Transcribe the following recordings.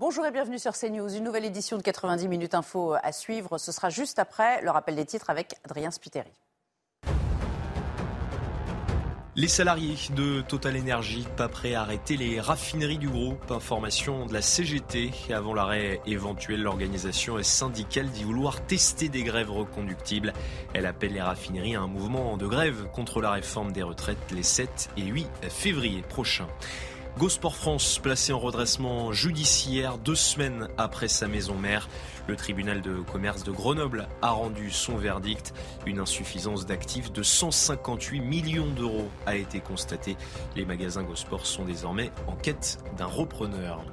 Bonjour et bienvenue sur CNews. Une nouvelle édition de 90 minutes info à suivre. Ce sera juste après le rappel des titres avec Adrien Spiteri. Les salariés de Total Energy pas prêts à arrêter les raffineries du groupe. Information de la CGT. Avant l'arrêt éventuel, l'organisation syndicale dit vouloir tester des grèves reconductibles. Elle appelle les raffineries à un mouvement de grève contre la réforme des retraites les 7 et 8 février prochains. Gosport France placé en redressement judiciaire deux semaines après sa maison mère. Le tribunal de commerce de Grenoble a rendu son verdict. Une insuffisance d'actifs de 158 millions d'euros a été constatée. Les magasins Gosport sont désormais en quête d'un repreneur.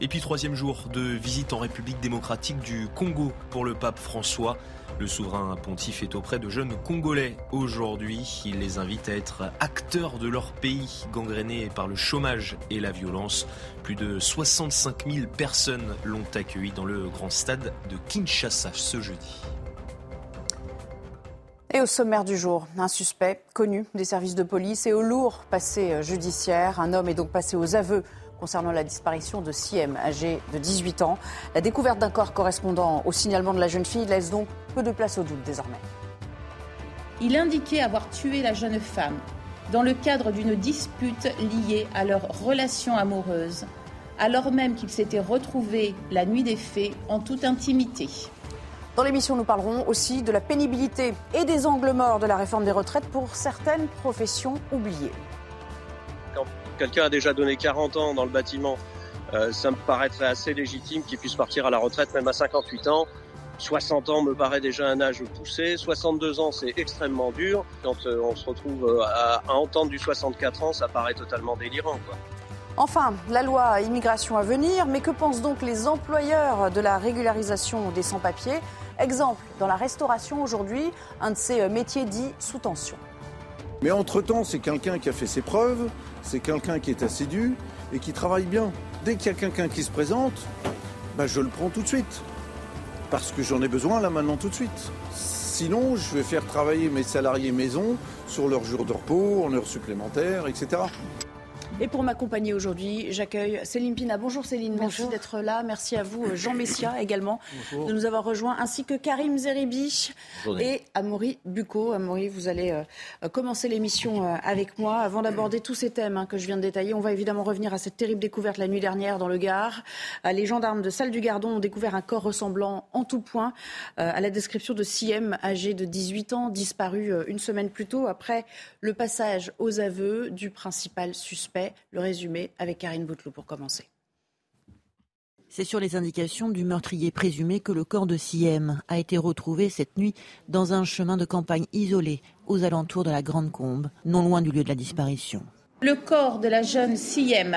Et puis troisième jour de visite en République démocratique du Congo pour le pape François. Le souverain pontife est auprès de jeunes Congolais aujourd'hui. Il les invite à être acteurs de leur pays gangréné par le chômage et la violence. Plus de 65 000 personnes l'ont accueilli dans le grand stade de Kinshasa ce jeudi. Et au sommaire du jour, un suspect connu des services de police et au lourd passé judiciaire. Un homme est donc passé aux aveux concernant la disparition de Siem, âgé de 18 ans. La découverte d'un corps correspondant au signalement de la jeune fille laisse donc peu de place au doute désormais. Il indiquait avoir tué la jeune femme dans le cadre d'une dispute liée à leur relation amoureuse, alors même qu'ils s'étaient retrouvés la nuit des faits en toute intimité. Dans l'émission, nous parlerons aussi de la pénibilité et des angles morts de la réforme des retraites pour certaines professions oubliées. Quand quelqu'un a déjà donné 40 ans dans le bâtiment, euh, ça me paraîtrait assez légitime qu'il puisse partir à la retraite même à 58 ans. 60 ans me paraît déjà un âge poussé. 62 ans, c'est extrêmement dur. Quand euh, on se retrouve euh, à, à, entendre du 64 ans, ça paraît totalement délirant. Quoi. Enfin, la loi immigration à venir, mais que pensent donc les employeurs de la régularisation des sans-papiers? Exemple, dans la restauration aujourd'hui, un de ces métiers dits sous tension. Mais entre-temps, c'est quelqu'un qui a fait ses preuves, c'est quelqu'un qui est assidu et qui travaille bien. Dès qu'il y a quelqu'un qui se présente, bah je le prends tout de suite. Parce que j'en ai besoin là maintenant tout de suite. Sinon, je vais faire travailler mes salariés maison sur leurs jours de repos, en heures supplémentaires, etc. Et pour m'accompagner aujourd'hui, j'accueille Céline Pina. Bonjour Céline, Bonjour. merci d'être là. Merci à vous, Jean Messia également, Bonjour. de nous avoir rejoints, ainsi que Karim Zeribi et Amaury Bucco. Amaury, vous allez euh, commencer l'émission euh, avec moi. Avant d'aborder tous ces thèmes hein, que je viens de détailler, on va évidemment revenir à cette terrible découverte la nuit dernière dans le Gard. Euh, les gendarmes de Salle du Gardon ont découvert un corps ressemblant en tout point à la description de Siem, âgé de 18 ans, disparu une semaine plus tôt après le passage aux aveux du principal suspect. Le résumé avec Karine Bouteloup pour commencer. C'est sur les indications du meurtrier présumé que le corps de Siem a été retrouvé cette nuit dans un chemin de campagne isolé aux alentours de la Grande Combe, non loin du lieu de la disparition. Le corps de la jeune Siem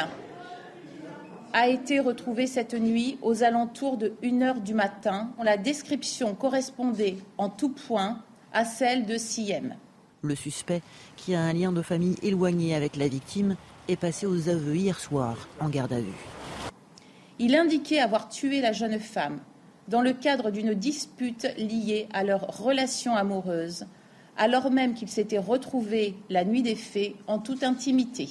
a été retrouvé cette nuit aux alentours de 1h du matin. La description correspondait en tout point à celle de Siem. Le suspect, qui a un lien de famille éloigné avec la victime, est passé aux aveux hier soir en garde à vue. Il indiquait avoir tué la jeune femme dans le cadre d'une dispute liée à leur relation amoureuse, alors même qu'ils s'étaient retrouvés la nuit des faits en toute intimité.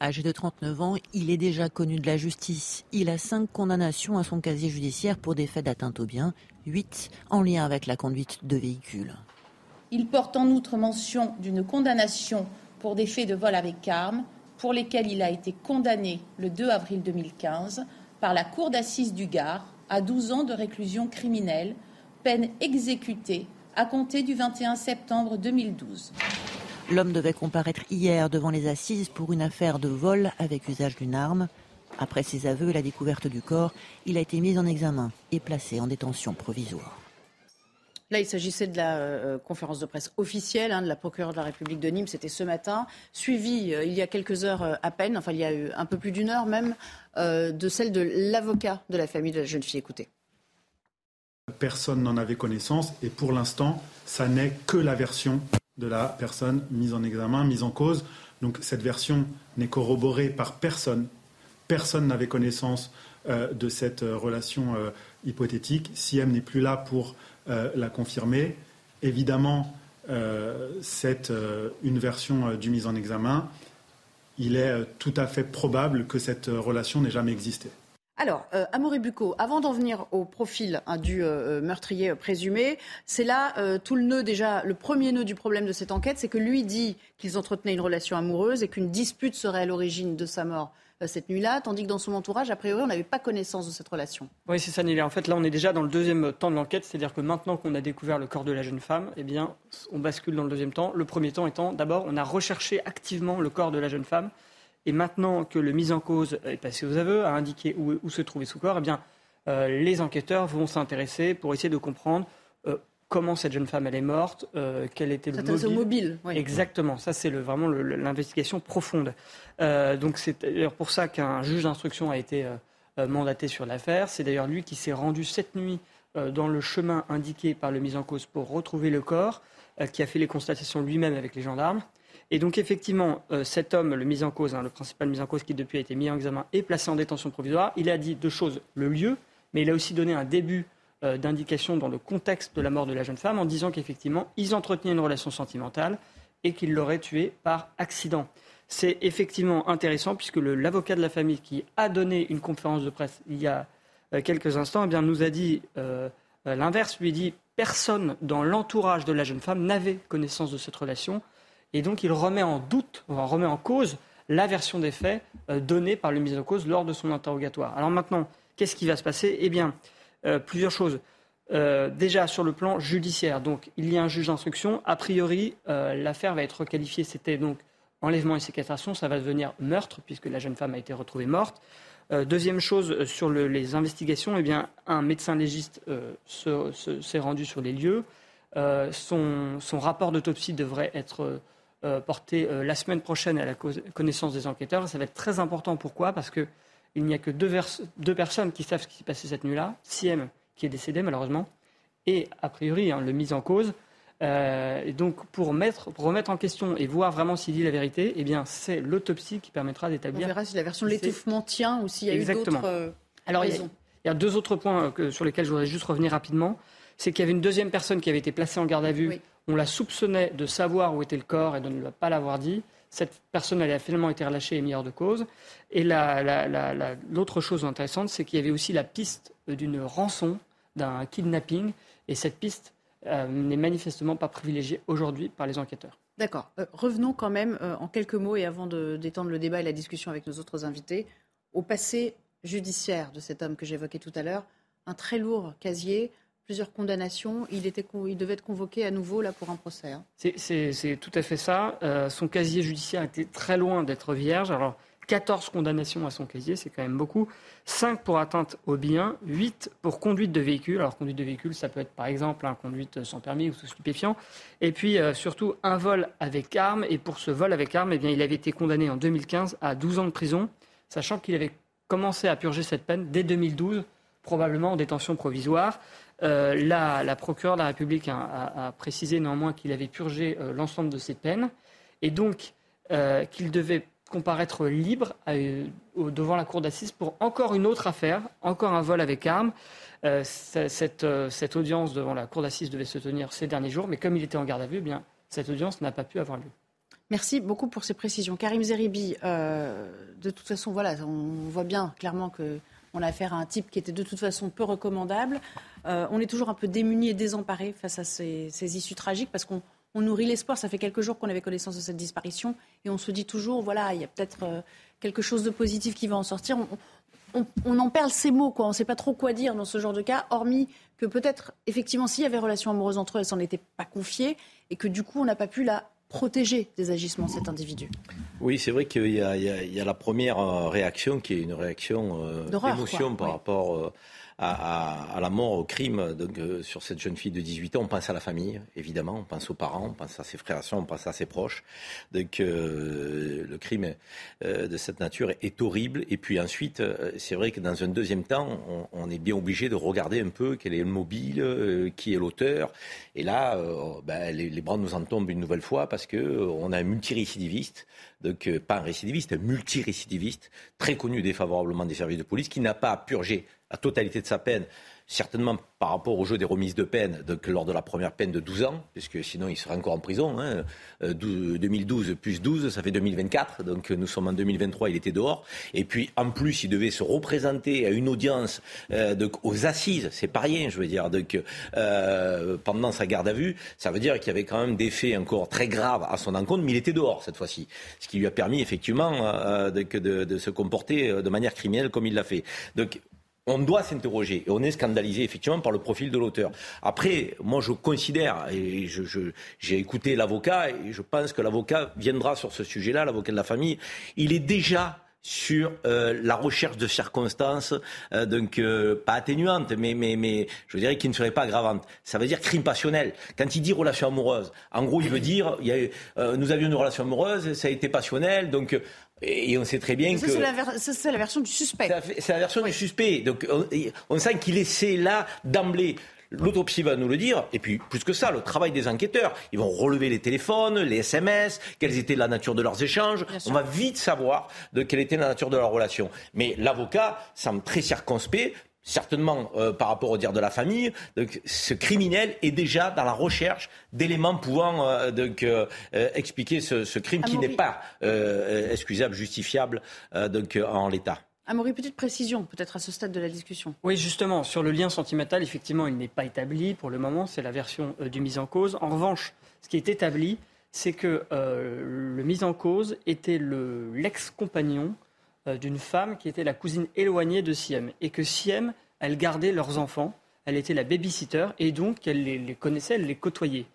Âgé de 39 ans, il est déjà connu de la justice. Il a cinq condamnations à son casier judiciaire pour des faits d'atteinte aux biens, huit en lien avec la conduite de véhicules. Il porte en outre mention d'une condamnation pour des faits de vol avec arme, pour lesquels il a été condamné le 2 avril 2015 par la Cour d'assises du Gard à 12 ans de réclusion criminelle, peine exécutée à compter du 21 septembre 2012. L'homme devait comparaître hier devant les assises pour une affaire de vol avec usage d'une arme. Après ses aveux et la découverte du corps, il a été mis en examen et placé en détention provisoire. Là, il s'agissait de la euh, conférence de presse officielle hein, de la procureure de la République de Nîmes. C'était ce matin, suivi il y a quelques heures à peine, enfin il y a eu un peu plus d'une heure même, de celle de l'avocat de la famille de la jeune fille. Écoutez. Personne n'en avait connaissance et pour l'instant, ça n'est que la version de la personne mise en examen, mise en cause. Donc cette version n'est corroborée par personne. Personne n'avait connaissance euh, de cette euh, relation euh, hypothétique. Si M n'est plus là pour la confirmer, évidemment, c'est une version du mise en examen. Il est tout à fait probable que cette relation n'ait jamais existé. Alors, euh, Amaury Bucco, avant d'en venir au profil hein, du euh, euh, meurtrier présumé, c'est là tout le nœud déjà, le premier nœud du problème de cette enquête, c'est que lui dit qu'ils entretenaient une relation amoureuse et qu'une dispute serait à l'origine de sa mort cette nuit-là, tandis que dans son entourage, a priori, on n'avait pas connaissance de cette relation. Oui, c'est ça, Nelly. En fait, là, on est déjà dans le deuxième temps de l'enquête, c'est-à-dire que maintenant qu'on a découvert le corps de la jeune femme, eh bien, on bascule dans le deuxième temps. Le premier temps étant, d'abord, on a recherché activement le corps de la jeune femme et maintenant que le mis en cause est passé aux aveux, a indiqué où, se trouvait son corps, eh bien, euh, les enquêteurs vont s'intéresser pour essayer de comprendre euh, comment cette jeune femme elle est morte, euh, quel était le mobile. mobile oui. Exactement, ça c'est le, vraiment l'investigation profonde. donc c'est d'ailleurs pour ça qu'un juge d'instruction a été mandaté sur l'affaire. C'est d'ailleurs lui qui s'est rendu cette nuit dans le chemin indiqué par le mis en cause pour retrouver le corps, qui a fait les constatations lui-même avec les gendarmes. Et donc effectivement, euh, cet homme, le mis en cause, hein, le principal mis en cause qui depuis a été mis en examen et placé en détention provisoire, il a dit deux choses. Le lieu, mais il a aussi donné un début euh, d'indication dans le contexte de la mort de la jeune femme en disant qu'effectivement, ils entretenaient une relation sentimentale et qu'il l'aurait tuée par accident. C'est effectivement intéressant puisque l'avocat de la famille qui a donné une conférence de presse il y a euh, quelques instants eh bien, nous a dit l'inverse, lui dit personne dans l'entourage de la jeune femme n'avait connaissance de cette relation. Et donc il remet en doute, remet en cause la version des faits euh, donnée par le mis en cause lors de son interrogatoire. Alors maintenant, qu'est-ce qui va se passer? Eh bien, euh, plusieurs choses. Euh, déjà sur le plan judiciaire, donc il y a un juge d'instruction. A priori, l'affaire va être requalifiée. C'était donc enlèvement et séquestration. Ça va devenir meurtre puisque la jeune femme a été retrouvée morte. deuxième chose sur les investigations, eh bien, un médecin légiste s'est rendu sur les lieux. son, rapport d'autopsie devrait être euh, porté euh, la semaine prochaine à la connaissance des enquêteurs. Ça va être très important. Pourquoi? Parce qu'il n'y a que deux, personnes qui savent ce qui s'est passé cette nuit-là. Siem, qui est décédé malheureusement, et a priori hein, le mis en cause. Euh, et donc, pour, mettre, pour, remettre en question et voir vraiment s'il dit la vérité, eh bien, c'est l'autopsie qui permettra d'établir. On verra si la version de l'étouffement tient ou s'il y a eu d'autres Alors, raisons. Il y, a, deux autres points sur lesquels je voudrais juste revenir rapidement. C'est qu'il y avait une deuxième personne qui avait été placée en garde à vue on la soupçonnait de savoir où était le corps et de ne pas l'avoir dit. Cette personne a finalement été relâchée et mise hors de cause. Et l'autre chose intéressante, c'est qu'il y avait aussi la piste d'une rançon, d'un kidnapping. Et cette piste euh, n'est manifestement pas privilégiée aujourd'hui par les enquêteurs. D'accord. Euh, revenons quand même euh, en quelques mots et avant d'étendre le débat et la discussion avec nos autres invités au passé judiciaire de cet homme que j'évoquais tout à l'heure. Un très lourd casier, plusieurs condamnations. Il, était, il devait être convoqué à nouveau là pour un procès. Hein. C'est tout à fait ça. Euh, son casier judiciaire était très loin d'être vierge. Alors, 14 condamnations à son casier, c'est quand même beaucoup. 5 pour atteinte au bien, 8 pour conduite de véhicule. Alors, conduite de véhicule, ça peut être par exemple un conduite sans permis ou sous stupéfiant. Et puis, euh, surtout, un vol avec arme. Et pour ce vol avec arme, eh bien, il avait été condamné en 2015 à 12 ans de prison, sachant qu'il avait commencé à purger cette peine dès 2012, probablement en détention provisoire. Euh, la, procureure de la République a, précisé néanmoins qu'il avait purgé euh, l'ensemble de ses peines et donc euh, qu'il devait comparaître libre devant la cour d'assises pour encore une autre affaire, encore un vol avec arme. Cette, audience devant la cour d'assises devait se tenir ces derniers jours, mais comme il était en garde à vue, eh bien, cette audience n'a pas pu avoir lieu. Merci beaucoup pour ces précisions. Karim Zeribi, de toute façon, voilà, on voit bien clairement que on a affaire à un type qui était de toute façon peu recommandable. Euh, on est toujours un peu démuni et désemparé face à ces, issues tragiques parce qu'on nourrit l'espoir. Ça fait quelques jours qu'on avait connaissance de cette disparition et on se dit toujours, voilà, il y a peut-être euh, quelque chose de positif qui va en sortir. On, en perd ces mots, quoi. On ne sait pas trop quoi dire dans ce genre de cas, hormis que peut-être, effectivement, s'il y avait relation amoureuse entre eux, elle s'en était pas confiée et que du coup, on n'a pas pu la protéger des agissements cet individu. Oui, c'est vrai qu'il y, a la première euh, réaction qui est une réaction d'émotion par rapport à, la mort, au crime donc, euh, sur cette jeune fille de 18 ans, on pense à la famille, évidemment, on pense aux parents, on pense à ses frères et on pense à ses proches. Donc euh, le crime euh, de cette nature est, horrible. Et puis ensuite, c'est vrai que dans un deuxième temps, on, est bien obligé de regarder un peu quel est le mobile, qui est l'auteur. Et là, ben, les, bras nous en tombent une nouvelle fois parce qu'on a un multirécidiviste, donc pas un récidiviste, un multirécidiviste, très connu défavorablement des services de police, qui n'a pas purgé la totalité de sa peine, certainement par rapport au jeu des remises de peine, donc lors de la première peine de 12 ans, puisque sinon il serait encore en prison. 2012 hein. euh, plus 12, ça fait 2024, donc nous sommes en 2023, il était dehors. Et puis en plus, il devait se représenter à une audience euh, aux assises, c'est pas rien, je veux dire, donc, euh, pendant sa garde à vue. Ça veut dire qu'il y avait quand même des faits encore très graves à son encontre, mais il était dehors cette fois-ci, ce qui lui a permis effectivement de, se comporter de manière criminelle comme il l'a fait. On doit s'interroger et on est scandalisé effectivement par le profil de l'auteur. Après, moi je considère, et j'ai écouté l'avocat, et je pense que l'avocat viendra sur ce sujet-là, l'avocat de la famille, il est déjà sur euh, la recherche de circonstances, euh, donc euh, pas atténuantes, mais, mais, mais je dirais qui ne seraient pas aggravantes. Ça veut dire crime passionnel. Quand il dit relation amoureuse, en gros, il veut dire il y a, nous avions une relation amoureuse, ça a été passionnel, donc et on sait très bien que. C'est la, version du suspect. C'est la version du suspect. Donc on, sent qu'il essaie là d'emblée. L'autopsie va nous le dire, et puis plus que ça, le travail des enquêteurs. Ils vont relever les téléphones, les SMS, quelles étaient la nature de leurs échanges. On va vite savoir de quelle était la nature de leur relation. Mais l'avocat semble très circonspect certainement euh, par rapport au dire de la famille, donc, ce criminel est déjà dans la recherche d'éléments pouvant euh, donc, euh, expliquer ce, crime qui n'est pas excusable, justifiable donc, en l'état. Amaury, petite précision peut-être à ce stade de la discussion. Oui, justement, sur le lien sentimental, effectivement, il n'est pas établi pour le moment, c'est la version du mise en cause. En revanche, ce qui est établi, c'est que le mise en cause était l'ex-compagnon d'une femme qui était la cousine éloignée de Siem. Et que Siem, elle gardait leurs enfants, elle était la babysitter, et donc elle les, connaissait, elle les côtoyait.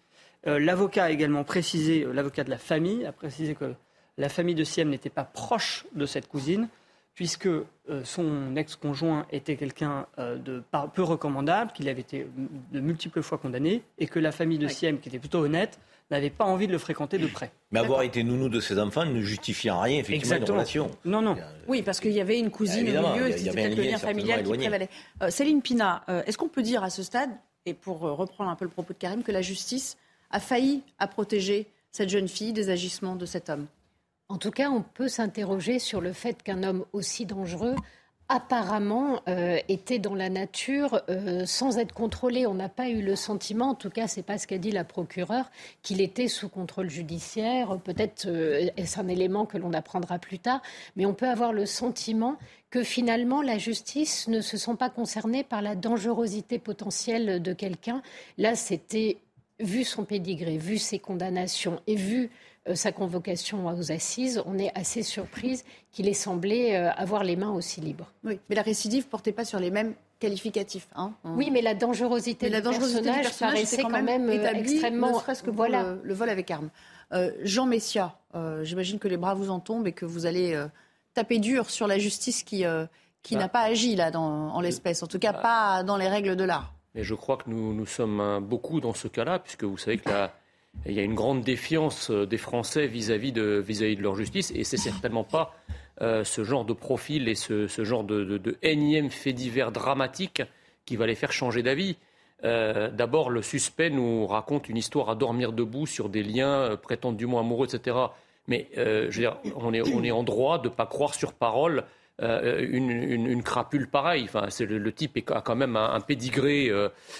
Euh, l'avocat a également précisé, euh, l'avocat de la famille a précisé que la famille de Siem n'était pas proche de cette cousine, puisque son ex-conjoint était quelqu'un de peu recommandable, qu'il avait été de multiples fois condamné, et que la famille de Siem, qui était plutôt honnête, n'avait pas envie de le fréquenter de près. Mais avoir été nounou de ses enfants ne justifie en rien, effectivement, une relation. Non, non. Oui, parce qu'il y avait une cousine au milieu, c'était peut-être le lien familial qui prévalait. Euh, Céline Pina, euh, est-ce qu'on peut dire à ce stade, et pour euh, reprendre un peu le propos de Karim, que la justice a failli à protéger cette jeune fille des agissements de cet homme? En tout cas, on peut s'interroger sur le fait qu'un homme aussi dangereux apparemment euh, était dans la nature euh, sans être contrôlé. On n'a pas eu le sentiment, en tout cas, c'est pas ce qu'a dit la procureure, qu'il était sous contrôle judiciaire. Peut-être euh, est-ce un élément que l'on apprendra plus tard, mais on peut avoir le sentiment que finalement la justice ne se sent pas concernée par la dangerosité potentielle de quelqu'un. Là, c'était vu son pédigré, vu ses condamnations et vu sa convocation aux assises, on est assez surprise qu'il ait semblé euh, avoir les mains aussi libres. Oui, mais la récidive ne portait pas sur les mêmes qualificatifs. Hein. Oui, mais la dangerosité, la dangerosité du personnage, paraissait quand, même, euh, extrêmement... Ne serait-ce que voilà. le, vol avec arme. Jean Messia, j'imagine que les bras vous en tombent et que vous allez taper dur sur la justice qui, qui bah. n'a pas agi là dans, en l'espèce, en tout cas bah. pas dans les règles de l'art. Mais je crois que nous, nous sommes beaucoup dans ce cas-là, puisque vous savez que la, il y a une grande défiance euh, des Français vis-à-vis de, vis de leur justice, et c'est certainement pas euh, ce genre de profil et ce, genre de, énième fait divers dramatique qui va les faire changer d'avis. Euh, d'abord, le suspect nous raconte une histoire à dormir debout sur des liens prétendument amoureux, etc. Mais on est, on est en droit de ne pas croire sur parole une, crapule pareille. Enfin, le, type a quand même un, un pédigré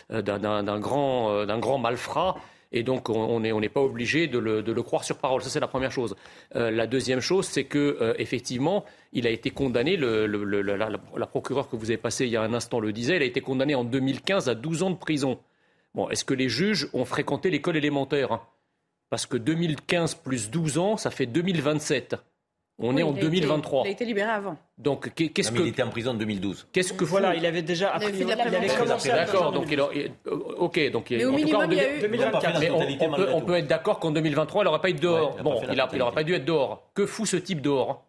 d'un grand, grand malfrat. Et donc, on n'est pas obligé de le, croire sur parole. Ça, c'est la première chose. Euh, la deuxième chose, c'est que euh, effectivement, il a été condamné. la, procureure que vous avez passée il y a un instant le disait. Il a été condamné en 2015 à 12 ans de prison. Bon, est-ce que les juges ont fréquenté l'école élémentaire hein? Parce que 2015 plus 12 ans, ça fait 2027. On est en 2023. il a été libéré avant. Donc qu'est-ce que il était en prison en 2012. Qu'est-ce que voilà, il avait déjà appris. Il, avait commencé. D'accord, donc il, ok, donc mais au minimum, il y a eu 2024. Mais on, peut, on, peut, être d'accord qu'en 2023, il n'aurait pas été dehors. bon, il n'aurait pas dû être dehors. Que fout ce type dehors?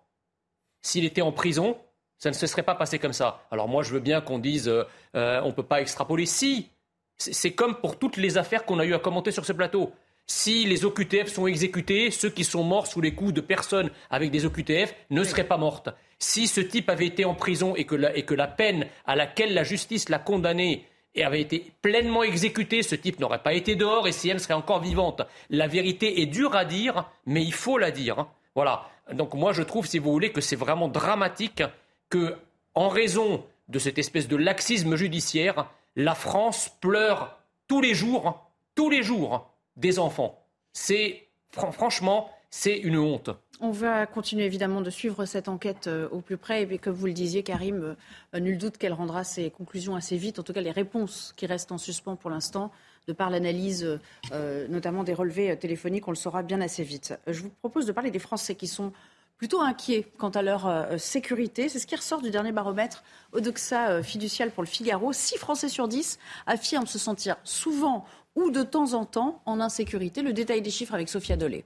S'il était en prison, Ça ne se serait pas passé comme ça. Alors moi, je veux bien qu'on dise euh, euh, on ne peut pas extrapoler. Si, c'est comme pour toutes les affaires qu'on a eu à commenter sur ce plateau. Si les OQTF sont exécutés, ceux qui sont morts sous les coups de personnes avec des OQTF ne seraient pas mortes. Si ce type avait été en prison et que la, peine à laquelle la justice l'a condamné avait été pleinement exécuté, ce type n'aurait pas été dehors et si elle serait encore vivante. La vérité est dure à dire, mais il faut la dire. Voilà. Donc moi je trouve, si vous voulez, que c'est vraiment dramatique que, en raison de cette espèce de laxisme judiciaire, la France pleure tous les jours, tous les jours, des enfants. C'est franchement, c'est une honte. On va continuer évidemment de suivre cette enquête euh, au plus près. Et comme vous le disiez, Karim, euh, nul doute qu'elle rendra ses conclusions assez vite. En tout cas, les réponses qui restent en suspens pour l'instant, de par l'analyse euh, notamment des relevés téléphoniques, on le saura bien assez vite. Je vous propose de parler des Français qui sont plutôt inquiets quant à leur sécurité. C'est ce qui ressort du dernier baromètre Odoxa fiducial pour le Figaro. 6 Français sur 10 affirment se sentir souvent ou de temps en temps en insécurité. Le détail des chiffres avec Sophia Dolé.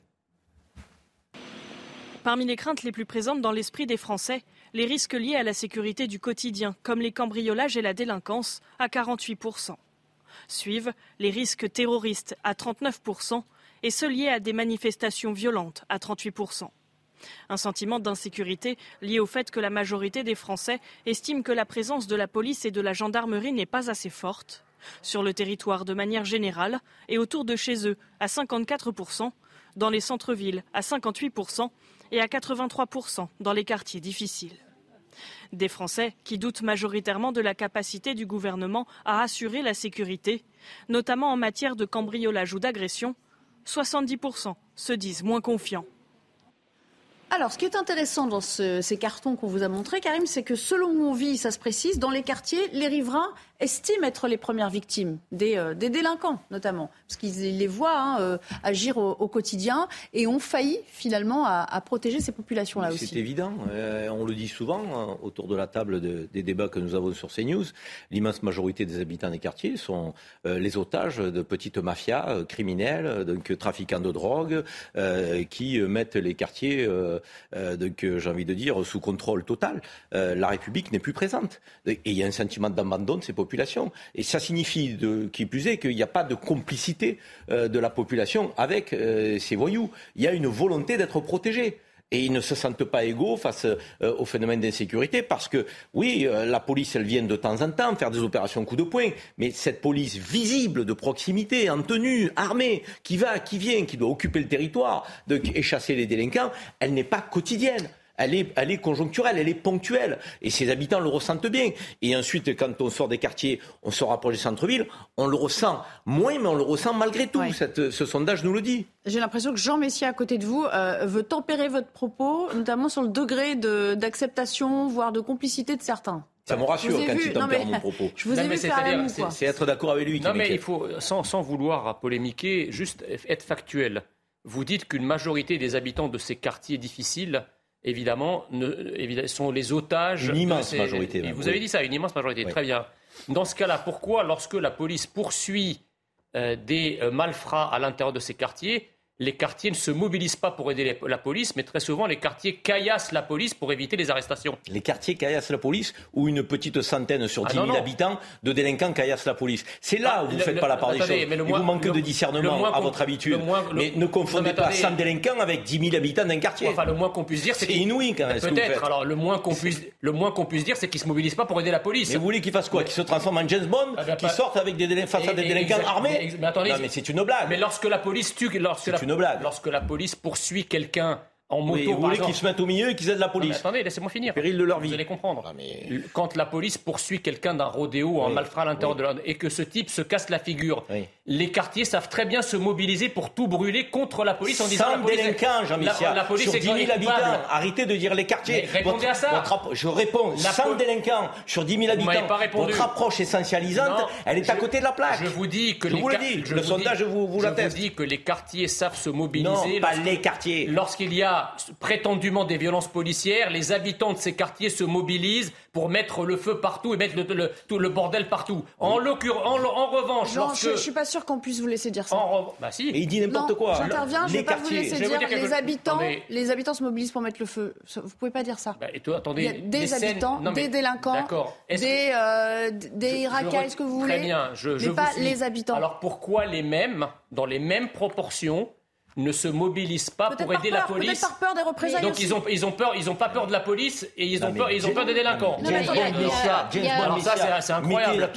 Parmi les craintes les plus présentes dans l'esprit des Français, les risques liés à la sécurité du quotidien, comme les cambriolages et la délinquance, à 48%. Suivent les risques terroristes à 39% et ceux liés à des manifestations violentes à 38%. Un sentiment d'insécurité lié au fait que la majorité des Français estiment que la présence de la police et de la gendarmerie n'est pas assez forte sur le territoire de manière générale et autour de chez eux à 54%, dans les centres-villes à 58% et à 83% dans les quartiers difficiles. Des Français qui doutent majoritairement de la capacité du gouvernement à assurer la sécurité, notamment en matière de cambriolage ou d'agression, 70% se disent moins confiants. Alors, ce qui est intéressant dans ces cartons qu'on vous a montrés, Karim, c'est que selon où on ça se précise, dans les quartiers, les riverains estiment être les premières victimes des, euh, délinquants, notamment, parce qu'ils les voient hein, euh, agir au, quotidien et ont failli finalement à, protéger ces populations-là aussi. C'est évident. Euh, on le dit souvent hein, autour de la table des débats que nous avons sur CNews. L'immense majorité des habitants des quartiers sont les otages de petites mafias criminelles, donc trafiquants de drogue, qui mettent les quartiers, donc j'ai envie de dire, sous contrôle total. la République n'est plus présente. Et il y a un sentiment d'abandon de ces populations et ça signifie, qui plus est, qu'il n'y a pas de complicité euh, de la population avec euh, ces voyous. Il y a une volonté d'être protégé et ils ne se sentent pas égaux face euh, au phénomène d'insécurité parce que oui, la police, elle vient de temps en temps faire des opérations coup de poing, mais cette police visible de proximité, en tenue, armée, qui va, qui vient, qui doit occuper le territoire et chasser les délinquants, elle n'est pas quotidienne elle est, conjoncturelle, elle est ponctuelle. Et ses habitants le ressentent bien. Et ensuite, quand on sort des quartiers, on se rapproche des centres-villes, on le ressent moins, mais on le ressent malgré tout. ce sondage nous le dit. J'ai l'impression que Jean Messia, à côté de vous, euh, veut tempérer votre propos, notamment sur le degré d'acceptation, voire de complicité de certains. Ça me rassure quand tu tempères mon propos. Je vous ai vu faire C'est être d'accord avec lui. Non, mais il faut, sans, sans vouloir polémiquer, juste être factuel. Vous dites qu'une majorité des habitants de ces quartiers difficiles évidemment, ne, sont les otages. Une immense majorité. vous avez dit ça, une immense majorité. Très bien. Dans ce cas-là, pourquoi, lorsque la police poursuit euh, des euh, malfrats à l'intérieur de ces quartiers, les quartiers ne se mobilisent pas pour aider la police, mais très souvent les quartiers caillassent la police pour éviter les arrestations. Les quartiers caillassent la police ou une petite centaine sur 10 ah 000 habitants de délinquants caillassent la police. C'est là ah, où vous ne faites pas la part des choses. Et vous manquez de discernement à votre habitude. mais ne confondez pas 100 délinquants avec 10 000 habitants d'un quartier. Enfin, le moins qu'on puisse dire, c'est inouï quand même. Peut-être. Alors le moins qu'on puisse, le moins qu'on puisse dire, c'est qu'ils se mobilisent pas pour aider la police. Mais vous voulez qu'ils fassent quoi? Qu'ils se transforment en James Bond ah, Qu'ils sortent avec des face à des délinquants armés? Mais attendez, mais c'est une blague. Mais lorsque la police tue, lorsque Lorsque la police poursuit quelqu'un en moto. vous voulez qu'ils se mettent au milieu et qu'ils aident la police Attendez, laissez-moi finir. Péril de leur vie. Vous allez comprendre. Quand la police poursuit quelqu'un d'un rodéo en malfrat à l'intérieur de l'ordre et que ce type se casse la figure, les quartiers savent très bien se mobiliser pour tout brûler contre la police en disant la police délinquants, Jean-Michel. La, police sur 10 000 habitants. Arrêtez de dire les quartiers. répondez à ça. je réponds. 100 délinquants sur 10 000 habitants. Pas répondu. Votre approche essentialisante, elle est à côté de la plaque. Je vous dis que je vous le dis. le sondage vous l'atteste. Je vous dis que les quartiers savent se mobiliser. Non, pas les quartiers. Lorsqu'il y a a prétendument des violences policières, les habitants de ces quartiers se mobilisent pour mettre le feu partout et mettre le, tout le bordel partout. En, en, en revanche, je, ne suis pas sûr qu'on puisse vous laisser dire ça. Bah si. Et il dit n'importe quoi. J'interviens, je ne vais pas vous laisser dire, les habitants, les habitants se mobilisent pour mettre le feu. Vous pouvez pas dire ça. Bah, et toi, attendez, il y a des habitants, des délinquants, des, euh, des Irakiens, est-ce que vous voulez Très bien, je, je pas vous les habitants. Alors pourquoi les mêmes, dans les mêmes proportions, ne se mobilisent pas pour aider peur, la police. Par peur des représailles. Donc ils ont ils ont peur ils ont pas peur de la police et ils ont peur ils ont peur des délinquants. Alors ça c'est incroyable.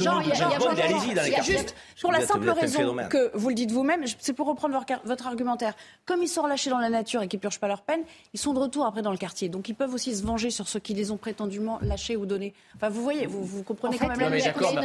Juste pour la simple raison que vous le dites vous-même, c'est pour reprendre votre argumentaire. Comme ils sont relâchés dans la nature et qu'ils purgent pas leur peine, ils sont de retour après dans le quartier. Donc ils peuvent aussi se venger sur ceux qui les ont prétendument lâchés ou donnés. Enfin vous voyez, vous, vous comprenez quand même. Non mais d'accord,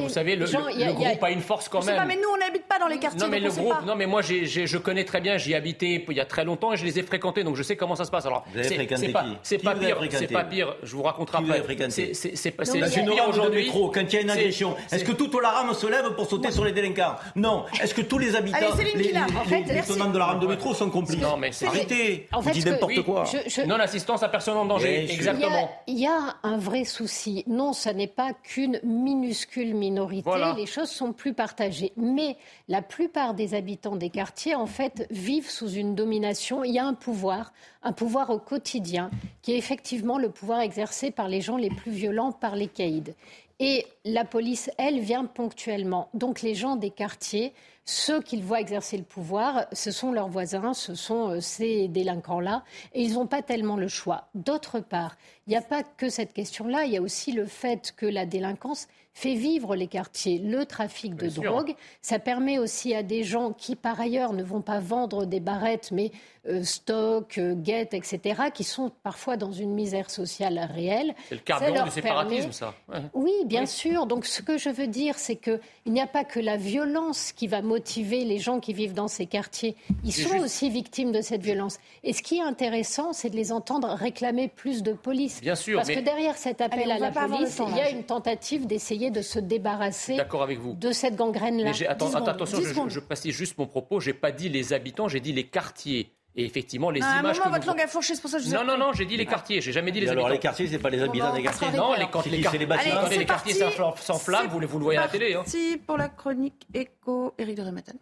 vous savez le groupe a une force quand même. Mais nous on n'habite pas dans les quartiers. Non mais le groupe, non mais moi je connais très bien, j'y habité il y a très longtemps et je les ai fréquentés, donc je sais comment ça se passe. Alors, c'est pas, c'est pas pire, c'est pas pire. Je vous raconterai après. C'est pas pire aujourd'hui. Quand il y a une agression, est-ce que toute la rame se lève pour sauter sur les délinquants Non. Est-ce que tous les habitants, les tenants de la rame de métro sont complices Non, mais arrêtez. Vous dites n'importe quoi. Non assistance à personne en danger. Exactement. Il y a un vrai souci. Non, ça n'est pas qu'une minuscule minorité. Les choses sont plus partagées. Mais la plupart des habitants des quartiers, en fait, vivent sous une domination. Il y a un pouvoir, un pouvoir au quotidien, qui est effectivement le pouvoir exercé par les gens les plus violents, par les caïds. Et la police, elle, vient ponctuellement. Donc les gens des quartiers, ceux qu'ils voient exercer le pouvoir, ce sont leurs voisins, ce sont euh, ces délinquants-là, et ils n'ont pas tellement le choix. D'autre part, il n'y a pas que cette question-là, il y a aussi le fait que la délinquance fait vivre les quartiers, le trafic de drogue. Ça permet aussi à des gens qui, par ailleurs, ne vont pas vendre des barrettes, mais euh, stock, euh, guettes, etc., qui sont parfois dans une misère sociale réelle. C'est le carburant du séparatisme, ça. Oui, bien sûr. Donc, ce que je veux dire, c'est qu'il n'y a pas que la violence qui va motiver les gens qui vivent dans ces quartiers. Ils sont aussi victimes de cette violence. Et ce qui est intéressant, c'est de les entendre réclamer plus de police. Bien sûr. Parce que derrière cet appel à la police, il y a une tentative d'essayer de se débarrasser avec vous. de cette gangrène-là. attention, je, je, précise juste mon propos. J'ai pas dit les habitants, j'ai dit les quartiers. Et effectivement, les images. À un moment, que votre langue a fourché, c'est pour ça que je Non, non, non, j'ai dit les quartiers. J'ai jamais dit les habitants. Alors les quartiers, c'est pas les habitants des quartiers. Non, les, quand les, les, bâtiments. Allez, les quartiers s'enflamment, vous, vous le voyez à la télé. Hein. Merci pour la chronique éco, Éric de Rématen.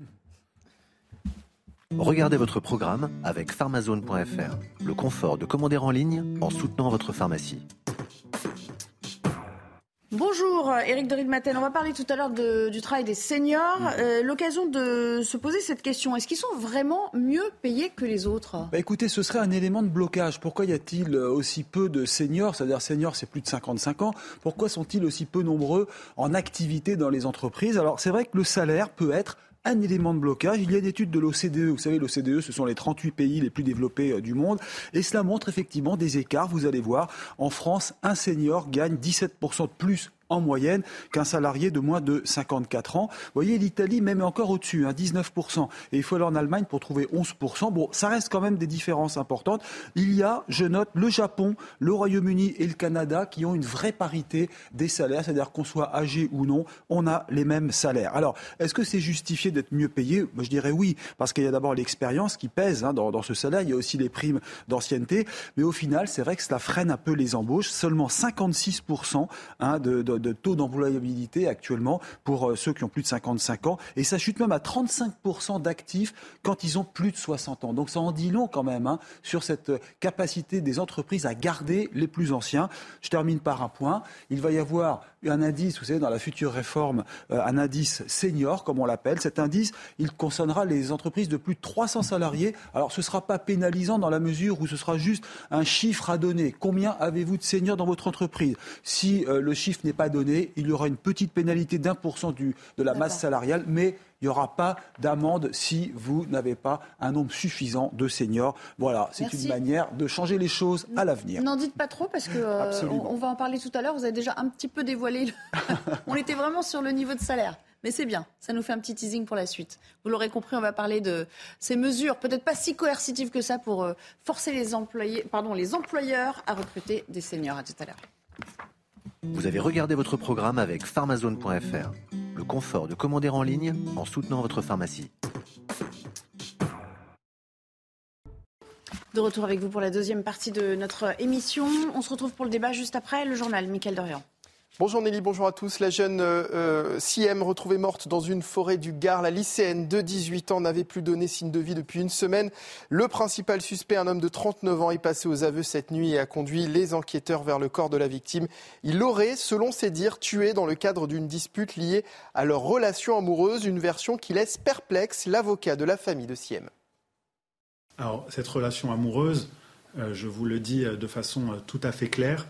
Regardez votre programme avec pharmazone.fr. Le confort de commander en ligne en soutenant votre pharmacie. Bonjour Eric de Maten, on va parler tout à l'heure du travail des seniors. Mm. Euh, l'occasion de se poser cette question, est-ce qu'ils sont vraiment mieux payés que les autres? Bah Écoutez, ce serait un élément de blocage. Pourquoi y a-t-il aussi peu de seniors? C'est-à-dire seniors, c'est plus de 55 ans. Pourquoi sont-ils aussi peu nombreux en activité dans les entreprises? Alors c'est vrai que le salaire peut être un élément de blocage. Il y a une étude de l'OCDE. Vous savez, l'OCDE, ce sont les 38 pays les plus développés euh, du monde. Et cela montre effectivement des écarts. Vous allez voir, en France, un senior gagne 17% de plus en moyenne qu'un salarié de moins de 54 ans. Vous voyez, l'Italie même est encore au-dessus, hein, 19%. Et il faut aller en Allemagne pour trouver 11%. Bon, ça reste quand même des différences importantes. Il y a, je note, le Japon, le Royaume-Uni et le Canada qui ont une vraie parité des salaires, c'est-à-dire qu'on soit âgé ou non, on a les mêmes salaires. Alors, est-ce que c'est justifié d'être mieux payé? Moi, je dirais oui, parce qu'il y a d'abord l'expérience qui pèse hein, dans, ce salaire, il y a aussi les primes d'ancienneté, mais au final, c'est vrai que cela freine un peu les embauches. Seulement 56% hein, de de taux d'employabilité actuellement pour euh, ceux qui ont plus de 55 ans. Et ça chute même à 35% d'actifs quand ils ont plus de 60 ans. Donc ça en dit long quand même hein, sur cette euh, capacité des entreprises à garder les plus anciens. Je termine par un point. Il va y avoir un indice, vous savez, dans la future réforme, euh, un indice senior, comme on l'appelle. Cet indice, il concernera les entreprises de plus de 300 salariés. Alors, ce ne sera pas pénalisant dans la mesure où ce sera juste un chiffre à donner. Combien avez-vous de seniors dans votre entreprise? Si le chiffre n'est pas donné, il y aura une petite pénalité d'un pour cent de la masse salariale, mais il n'y aura pas d'amende si vous n'avez pas un nombre suffisant de seniors. Voilà, c'est une manière de changer les choses à l'avenir. N'en dites pas trop parce que euh, on, va en parler tout à l'heure. Vous avez déjà un petit peu dévoilé. on était vraiment sur le niveau de salaire. Mais c'est bien, ça nous fait un petit teasing pour la suite. Vous l'aurez compris, on va parler de ces mesures, peut-être pas si coercitives que ça, pour euh, forcer les, employés, pardon, les employeurs à recruter des seniors. À tout à l'heure. Vous avez regardé votre programme avec pharmazone.fr. Le confort de commander en ligne en soutenant votre pharmacie. De retour avec vous pour la deuxième partie de notre émission. On se retrouve pour le débat juste après le journal. Michael Dorian. Bonjour Nelly, bonjour à tous. La jeune euh, Siem retrouvée morte dans une forêt du Gard. La lycéenne de 18 ans n'avait plus donné signe de vie depuis une semaine. Le principal suspect, un homme de 39 ans, est passé aux aveux cette nuit et a conduit les enquêteurs vers le corps de la victime. Il l'aurait, selon ses dires, tué dans le cadre d'une dispute liée à leur relation amoureuse, une version qui laisse perplexe l'avocat de la famille de Siem. Alors, cette relation amoureuse, euh, je vous le dis euh, de façon euh, tout à fait claire,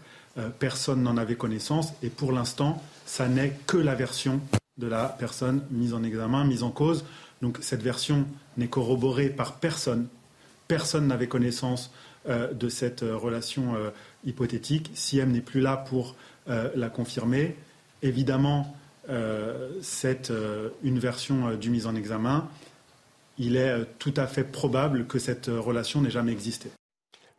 personne n'en avait connaissance et pour l'instant, ça n'est que la version de la personne mise en examen, mise en cause. Donc cette version n'est corroborée par personne. Personne n'avait connaissance de cette relation hypothétique. Siem n'est plus là pour la confirmer. Évidemment, c'est une version du mise en examen il est euh, tout à fait probable que cette euh, relation n'ait jamais existé.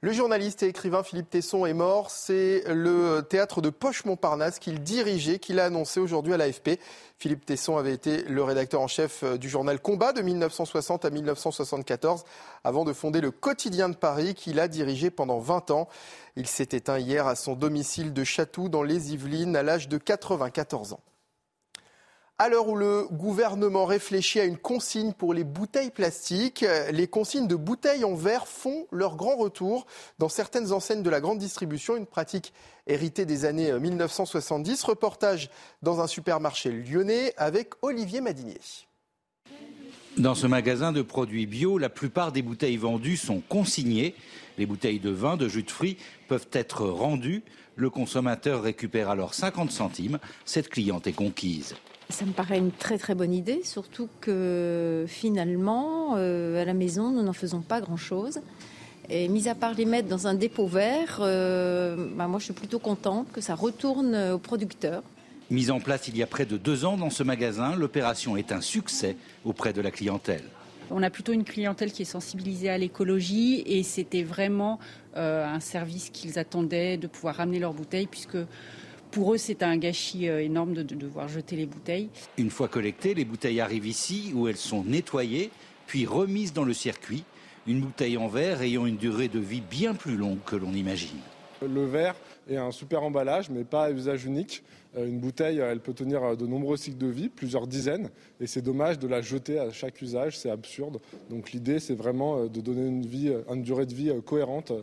Le journaliste et écrivain Philippe Tesson est mort. C'est le théâtre de Poche-Montparnasse qu'il dirigeait, qu'il a annoncé aujourd'hui à l'AFP. Philippe Tesson avait été le rédacteur en chef euh, du journal Combat de 1960 à 1974, avant de fonder le Quotidien de Paris qu'il a dirigé pendant 20 ans. Il s'est éteint hier à son domicile de Chatou dans les Yvelines à l'âge de 94 ans. À l'heure où le gouvernement réfléchit à une consigne pour les bouteilles plastiques, les consignes de bouteilles en verre font leur grand retour dans certaines enseignes de la grande distribution, une pratique héritée des années 1970. Reportage dans un supermarché lyonnais avec Olivier Madinier. Dans ce magasin de produits bio, la plupart des bouteilles vendues sont consignées. Les bouteilles de vin, de jus de fruits peuvent être rendues. Le consommateur récupère alors 50 centimes. Cette cliente est conquise. Ça me paraît une très très bonne idée, surtout que finalement, euh, à la maison, nous n'en faisons pas grand-chose. Et mis à part les mettre dans un dépôt vert, euh, bah, moi je suis plutôt contente que ça retourne aux producteurs. Mise en place il y a près de deux ans dans ce magasin, l'opération est un succès auprès de la clientèle. On a plutôt une clientèle qui est sensibilisée à l'écologie et c'était vraiment euh, un service qu'ils attendaient de pouvoir ramener leurs bouteilles puisque pour eux, c'est un gâchis euh, énorme de, devoir jeter les bouteilles. Une fois collectées, les bouteilles arrivent ici où elles sont nettoyées, puis remises dans le circuit. Une bouteille en verre ayant une durée de vie bien plus longue que l'on imagine. Le verre est un super emballage, mais pas à usage unique. Euh, une bouteille, elle peut tenir de nombreux cycles de vie, plusieurs dizaines, et c'est dommage de la jeter à chaque usage, c'est absurde. Donc l'idée, c'est vraiment euh, de donner une, vie, une durée de vie cohérente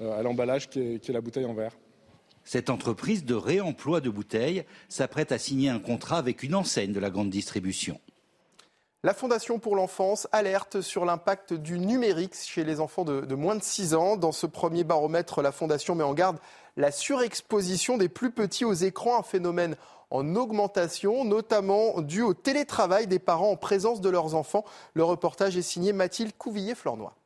à l'emballage qui est la bouteille en verre. Cette entreprise de réemploi de bouteilles s'apprête à signer un contrat avec une enseigne de la grande distribution. La Fondation pour l'enfance alerte sur l'impact du numérique chez les enfants de, moins de 6 ans. Dans ce premier baromètre, la Fondation met en garde la surexposition des plus petits aux écrans, un phénomène en augmentation, notamment dû au télétravail des parents en présence de leurs enfants. Le reportage est signé Mathilde Couvillier-Flornois.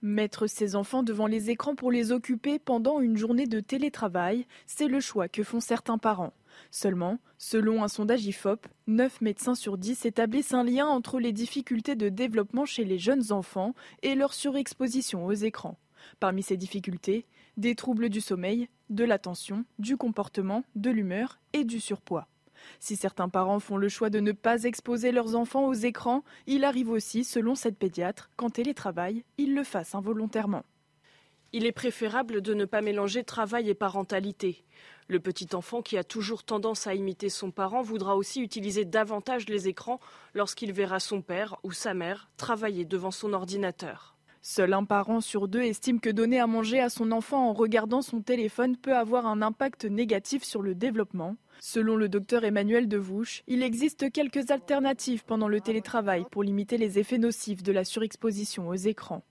Mettre ses enfants devant les écrans pour les occuper pendant une journée de télétravail, c'est le choix que font certains parents. Seulement, selon un sondage IFOP, 9 médecins sur 10 établissent un lien entre les difficultés de développement chez les jeunes enfants et leur surexposition aux écrans. Parmi ces difficultés, des troubles du sommeil, de l'attention, du comportement, de l'humeur et du surpoids. Si certains parents font le choix de ne pas exposer leurs enfants aux écrans, il arrive aussi, selon cette pédiatre, qu'en télétravail, ils le fassent involontairement. Il est préférable de ne pas mélanger travail et parentalité. Le petit enfant qui a toujours tendance à imiter son parent voudra aussi utiliser davantage les écrans lorsqu'il verra son père ou sa mère travailler devant son ordinateur. Seul un parent sur deux estime que donner à manger à son enfant en regardant son téléphone peut avoir un impact négatif sur le développement. Selon le docteur Emmanuel Devouche, il existe quelques alternatives pendant le télétravail pour limiter les effets nocifs de la surexposition aux écrans.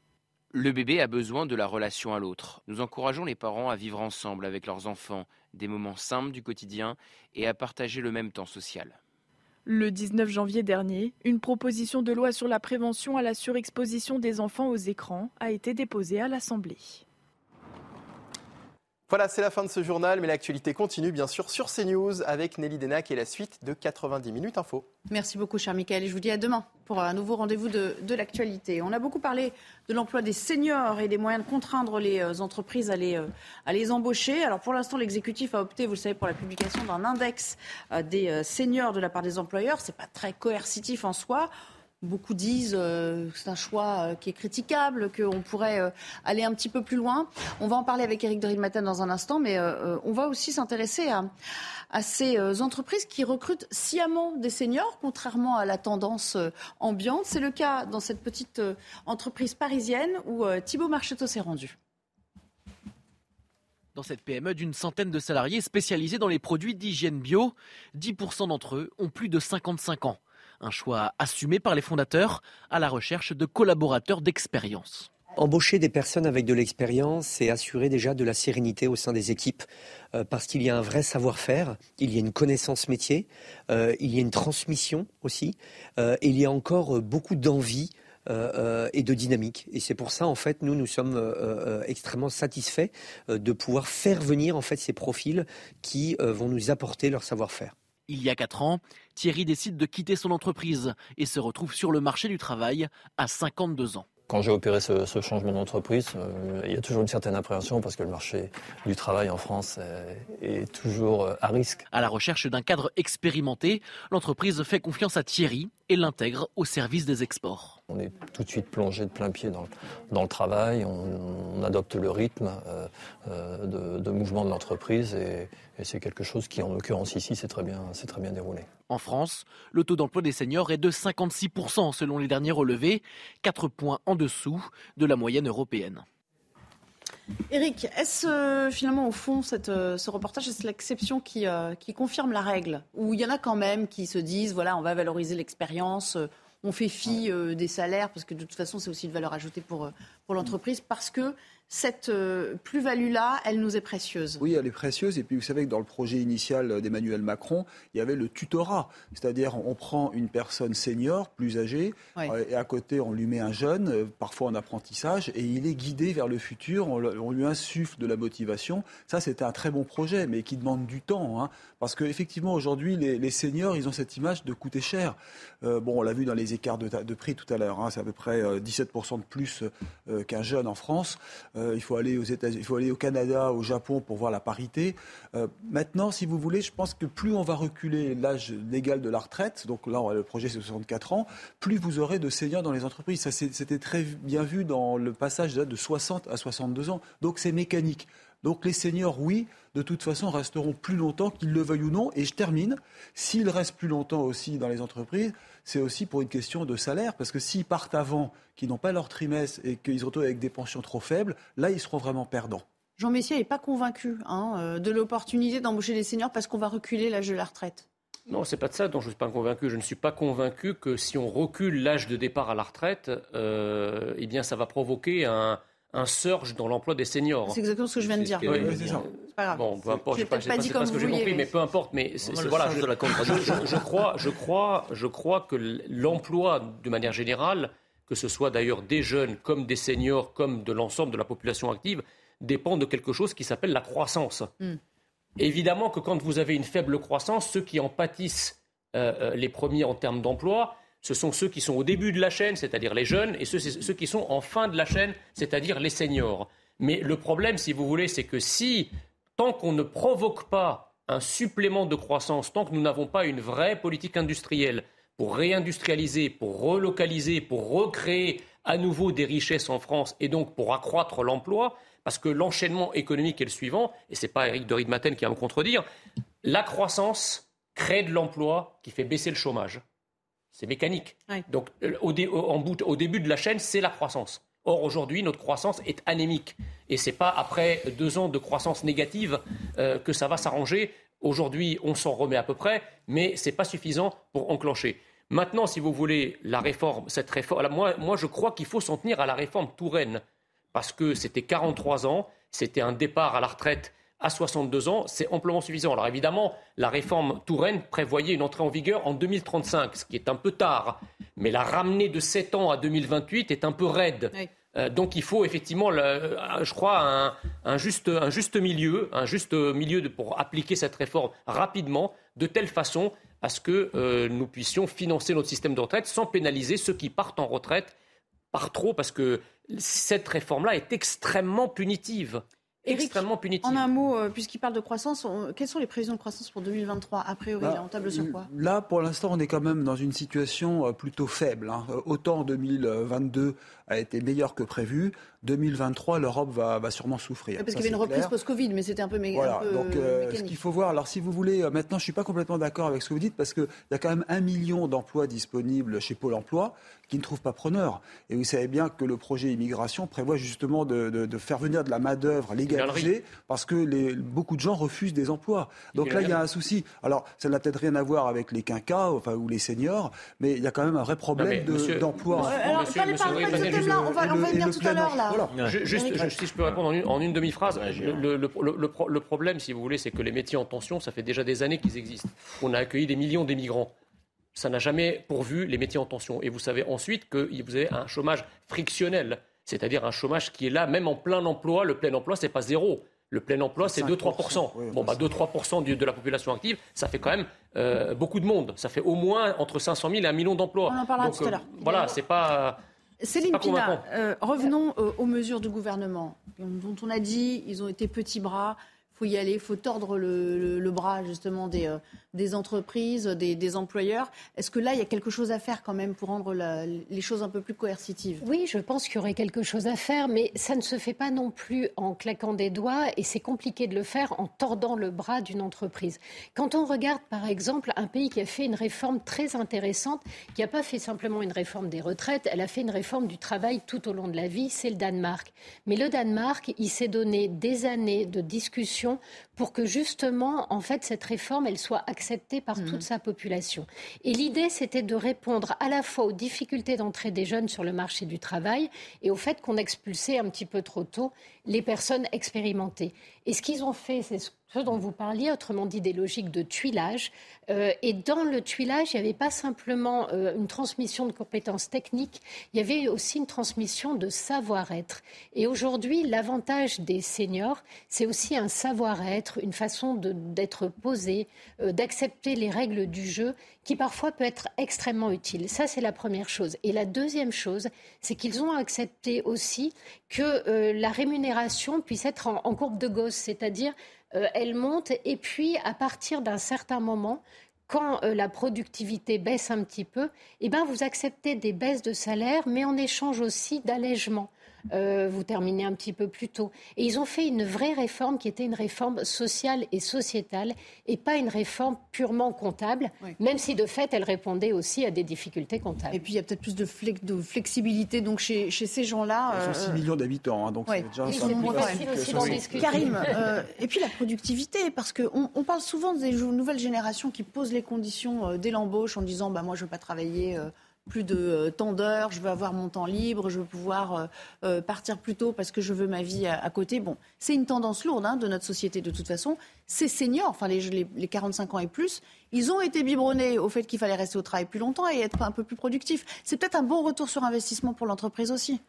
Le bébé a besoin de la relation à l'autre. Nous encourageons les parents à vivre ensemble avec leurs enfants des moments simples du quotidien et à partager le même temps social. Le 19 janvier dernier, une proposition de loi sur la prévention à la surexposition des enfants aux écrans a été déposée à l'Assemblée. Voilà, c'est la fin de ce journal, mais l'actualité continue bien sûr sur CNews avec Nelly Denac et la suite de 90 minutes info. Merci beaucoup, cher Michael, et je vous dis à demain pour un nouveau rendez-vous de, l'actualité. On a beaucoup parlé de l'emploi des seniors et des moyens de contraindre les euh, entreprises à les, euh, à les embaucher. Alors pour l'instant, l'exécutif a opté, vous le savez, pour la publication d'un index euh, des seniors de la part des employeurs. Ce n'est pas très coercitif en soi. Beaucoup disent que c'est un choix qui est critiquable, qu'on pourrait aller un petit peu plus loin. On va en parler avec Eric de Matin dans un instant, mais on va aussi s'intéresser à, ces entreprises qui recrutent sciemment des seniors, contrairement à la tendance ambiante. C'est le cas dans cette petite entreprise parisienne où Thibault Marcheteau s'est rendu. Dans cette PME d'une centaine de salariés spécialisés dans les produits d'hygiène bio, 10% d'entre eux ont plus de 55 ans. Un choix assumé par les fondateurs à la recherche de collaborateurs d'expérience. Embaucher des personnes avec de l'expérience, c'est assurer déjà de la sérénité au sein des équipes, euh, parce qu'il y a un vrai savoir-faire, il y a une connaissance métier, euh, il y a une transmission aussi, euh, et il y a encore beaucoup d'envie et de dynamique. Et c'est pour ça, en fait, nous, nous sommes extrêmement satisfaits de pouvoir faire venir, en fait, ces profils qui vont nous apporter leur savoir-faire. Il y a quatre ans, Thierry décide de quitter son entreprise et se retrouve sur le marché du travail à 52 ans. Quand j'ai opéré ce, changement d'entreprise, il y a toujours une certaine appréhension parce que le marché du travail en France est toujours à risque. À la recherche d'un cadre expérimenté, l'entreprise fait confiance à Thierry et l'intègre au service des exports. On est tout de suite plongé de plein pied dans, dans le travail, on, adopte le rythme euh, euh, de, mouvement de l'entreprise et, c'est quelque chose qui, en l'occurrence ici, s'est très, bien, très bien déroulé. En France, le taux d'emploi des seniors est de 56% selon les derniers relevés, 4 points en dessous de la moyenne européenne. Eric, est-ce euh, finalement au fond euh, ce reportage, est-ce l'exception qui, euh, qui, confirme la règle? Ou il y en a quand même qui se disent, voilà, on va valoriser l'expérience, on fait fi des salaires, parce que de toute façon c'est aussi une valeur ajoutée pour, pour l'entreprise, parce que cette euh, plus-value-là, elle nous est précieuse. Oui, elle est précieuse. Et puis vous savez que dans le projet initial d'Emmanuel Macron, il y avait le tutorat. C'est-à-dire on prend une personne senior, plus âgée, euh, et à côté on lui met un jeune, euh, parfois en apprentissage, et il est guidé vers le futur, on, lui insuffle de la motivation. Ça, c'était un très bon projet, mais qui demande du temps. Hein. parce qu'effectivement, aujourd'hui, les, seniors, ils ont cette image de coûter cher. bon, on l'a vu dans les écarts de, prix tout à l'heure. Hein. c'est à peu près 17% de plus qu'un jeune en France. Euh, il faut aller aux États-Unis, il faut aller au Canada, au Japon pour voir la parité. Euh, maintenant, si vous voulez, je pense que plus on va reculer l'âge légal de la retraite, donc là le projet c'est 64 ans, plus vous aurez de seniors dans les entreprises. Ça c'était très bien vu dans le passage de 60 à 62 ans. Donc c'est mécanique. Donc les seniors, oui, de toute façon, resteront plus longtemps, qu'ils le veuillent ou non. Et je termine, s'ils restent plus longtemps aussi dans les entreprises, c'est aussi pour une question de salaire, parce que s'ils partent avant, qu'ils n'ont pas leur trimestre et qu'ils se retrouvent avec des pensions trop faibles, là, ils seront vraiment perdants. Jean Messier n'est pas convaincu hein, euh, de l'opportunité d'embaucher des seniors parce qu'on va reculer l'âge de la retraite. Non, c'est pas de ça dont je ne suis pas convaincu. Je ne suis pas convaincu que si on recule l'âge de départ à la retraite, euh, eh bien, ça va provoquer un, un surge dans l'emploi des seniors. C'est exactement ce que je viens de dire. Oui, c'est ça. Pas grave. Bon, peu importe, je ne sais pas, pas, ce que j'ai compris, mais... peu importe. Mais voilà, je, je, crois, je, crois, je crois que l'emploi, de manière générale, que ce soit d'ailleurs des jeunes comme des seniors, comme de l'ensemble de la population active, dépend de quelque chose qui s'appelle la croissance. Hmm. Évidemment que quand vous avez une faible croissance, ceux qui en pâtissent euh, euh, les premiers en termes d'emploi, ce sont ceux qui sont au début de la chaîne, c'est-à-dire les jeunes, et ceux, qui sont en fin de la chaîne, c'est-à-dire les seniors. Mais le problème, si vous voulez, c'est que si, tant qu'on ne provoque pas un supplément de croissance, tant que nous n'avons pas une vraie politique industrielle pour réindustrialiser, pour relocaliser, pour recréer à nouveau des richesses en France et donc pour accroître l'emploi, parce que l'enchaînement économique est le suivant, et ce n'est pas Eric de qui va me contredire, la croissance crée de l'emploi qui fait baisser le chômage. C'est mécanique. Donc, euh, au, au, début de la chaîne, c'est la croissance. Or, aujourd'hui, notre croissance est anémique. Et ce n'est pas après deux ans de croissance négative euh, que ça va s'arranger. Aujourd'hui, on s'en remet à peu près, mais ce n'est pas suffisant pour enclencher. Maintenant, si vous voulez, la réforme, cette réforme, moi, moi je crois qu'il faut s'en tenir à la réforme Touraine, parce que c'était 43 ans, c'était un départ à la retraite à 62 ans, c'est amplement suffisant. Alors évidemment, la réforme Touraine prévoyait une entrée en vigueur en 2035, ce qui est un peu tard. Mais la ramener de 7 ans à 2028 est un peu raide. Euh, donc il faut effectivement, euh, je crois, un, juste, un, juste, milieu, un juste milieu pour appliquer cette réforme rapidement, de telle façon à ce que euh, nous puissions financer notre système de retraite sans pénaliser ceux qui partent en retraite par trop, parce que cette réforme-là est extrêmement punitive. Extrêmement punitive. En un mot, euh, puisqu'il parle de croissance, quelles sont les prévisions de croissance pour 2023 A priori, bah, là, on table sur quoi? Là, pour l'instant, on est quand même dans une situation euh, plutôt faible. Hein. Autant 2022 a été meilleur que prévu, 2023, l'Europe va, va, sûrement souffrir. parce qu'il y avait une reprise post-Covid, mais c'était un peu, méga, voilà, donc, euh, Ce qu'il faut voir, alors si vous voulez, euh, maintenant je ne suis pas complètement d'accord avec ce que vous dites, parce qu'il y a quand même un million d'emplois disponibles chez Pôle emploi qui ne trouvent pas preneur. Et vous savez bien que le projet immigration prévoit justement de, de, de faire venir de la main-d'œuvre légalisée, parce que les, beaucoup de gens refusent des emplois. Donc là, il y a un souci. Alors, ça n'a peut-être rien à voir avec les quinquas enfin, ou les seniors, mais il y a quand même un vrai problème d'emploi. alors, parlez pas on va, on va venir tout à l'heure là. Juste, si je peux répondre en une, demi-phrase, le, problème, si vous voulez, c'est que les métiers en tension, ça fait déjà des années qu'ils existent. On a accueilli des millions d'émigrants. Ça n'a jamais pourvu les métiers en tension. Et vous savez ensuite que vous avez un chômage frictionnel, c'est-à-dire un chômage qui est là, même en plein emploi. Le plein emploi, c'est pas zéro. Le plein emploi, c'est 2-3%. bon, bah, 2-3% de la population active, ça fait quand même euh, beaucoup de monde. Ça fait au moins entre 500 000 et 1 million d'emplois. On en parlera tout à l'heure. Euh, voilà, c'est pas. Céline Pina, euh, revenons euh, aux mesures du gouvernement, dont on a dit ils ont été petits bras, faut y aller, faut tordre le, bras justement des, euh, des entreprises, des, employeurs. Est-ce que là, il y a quelque chose à faire quand même pour rendre les choses un peu plus coercitives? Oui, je pense qu'il y aurait quelque chose à faire, mais ça ne se fait pas non plus en claquant des doigts et c'est compliqué de le faire en tordant le bras d'une entreprise. Quand on regarde par exemple un pays qui a fait une réforme très intéressante, qui n'a pas fait simplement une réforme des retraites, elle a fait une réforme du travail tout au long de la vie, c'est le Danemark. Mais le Danemark, il s'est donné des années de discussion l'information pour que justement, en fait, cette réforme, elle soit acceptée par toute mhm. sa population. Et l'idée, c'était de répondre à la fois aux difficultés d'entrée des jeunes sur le marché du travail et au fait qu'on expulsait un petit peu trop tôt les personnes expérimentées. Et ce qu'ils ont fait, c'est ce dont vous parliez, autrement dit des logiques de tuilage. Euh, et dans le tuilage, il n'y avait pas simplement euh, une transmission de compétences techniques, il y avait aussi une transmission de savoir-être. Et aujourd'hui, l'avantage des seniors, c'est aussi un savoir-être, une façon d'être posé, euh, d'accepter les règles du jeu qui parfois peut être extrêmement utile. Ça, c'est la première chose. Et la deuxième chose, c'est qu'ils ont accepté aussi que la rémunération puisse être en, en courbe de Gauss, c'est-à-dire euh, elle monte et puis à partir d'un certain moment, quand euh, la productivité baisse un petit peu, eh ben, vous acceptez des baisses de salaire, mais en échange aussi d'allègements. Euh, vous terminez un petit peu plus tôt. Et ils ont fait une vraie réforme qui était une réforme sociale et sociétale et pas une réforme purement comptable, même si de fait elle répondait aussi à des difficultés comptables. Et puis il y a peut-être plus de, flexibilité donc chez, ces gens-là. Ils sont 6 euh, millions d'habitants, hein, donc c'est déjà un Karim, euh, et puis la productivité, parce qu'on on parle souvent des nouvelles générations qui posent les conditions dès l'embauche en disant bah, moi je ne veux pas travailler plus de euh, temps d'heures, je veux avoir mon temps libre, je veux pouvoir euh, euh, partir plus tôt parce que je veux ma vie à, côté. Bon, c'est une tendance lourde hein, de notre société de toute façon. Ces seniors, enfin les, les, 45 ans et plus, ils ont été biberonnés au fait qu'il fallait rester au travail plus longtemps et être un peu plus productif. C'est peut-être un bon retour sur investissement pour l'entreprise aussi.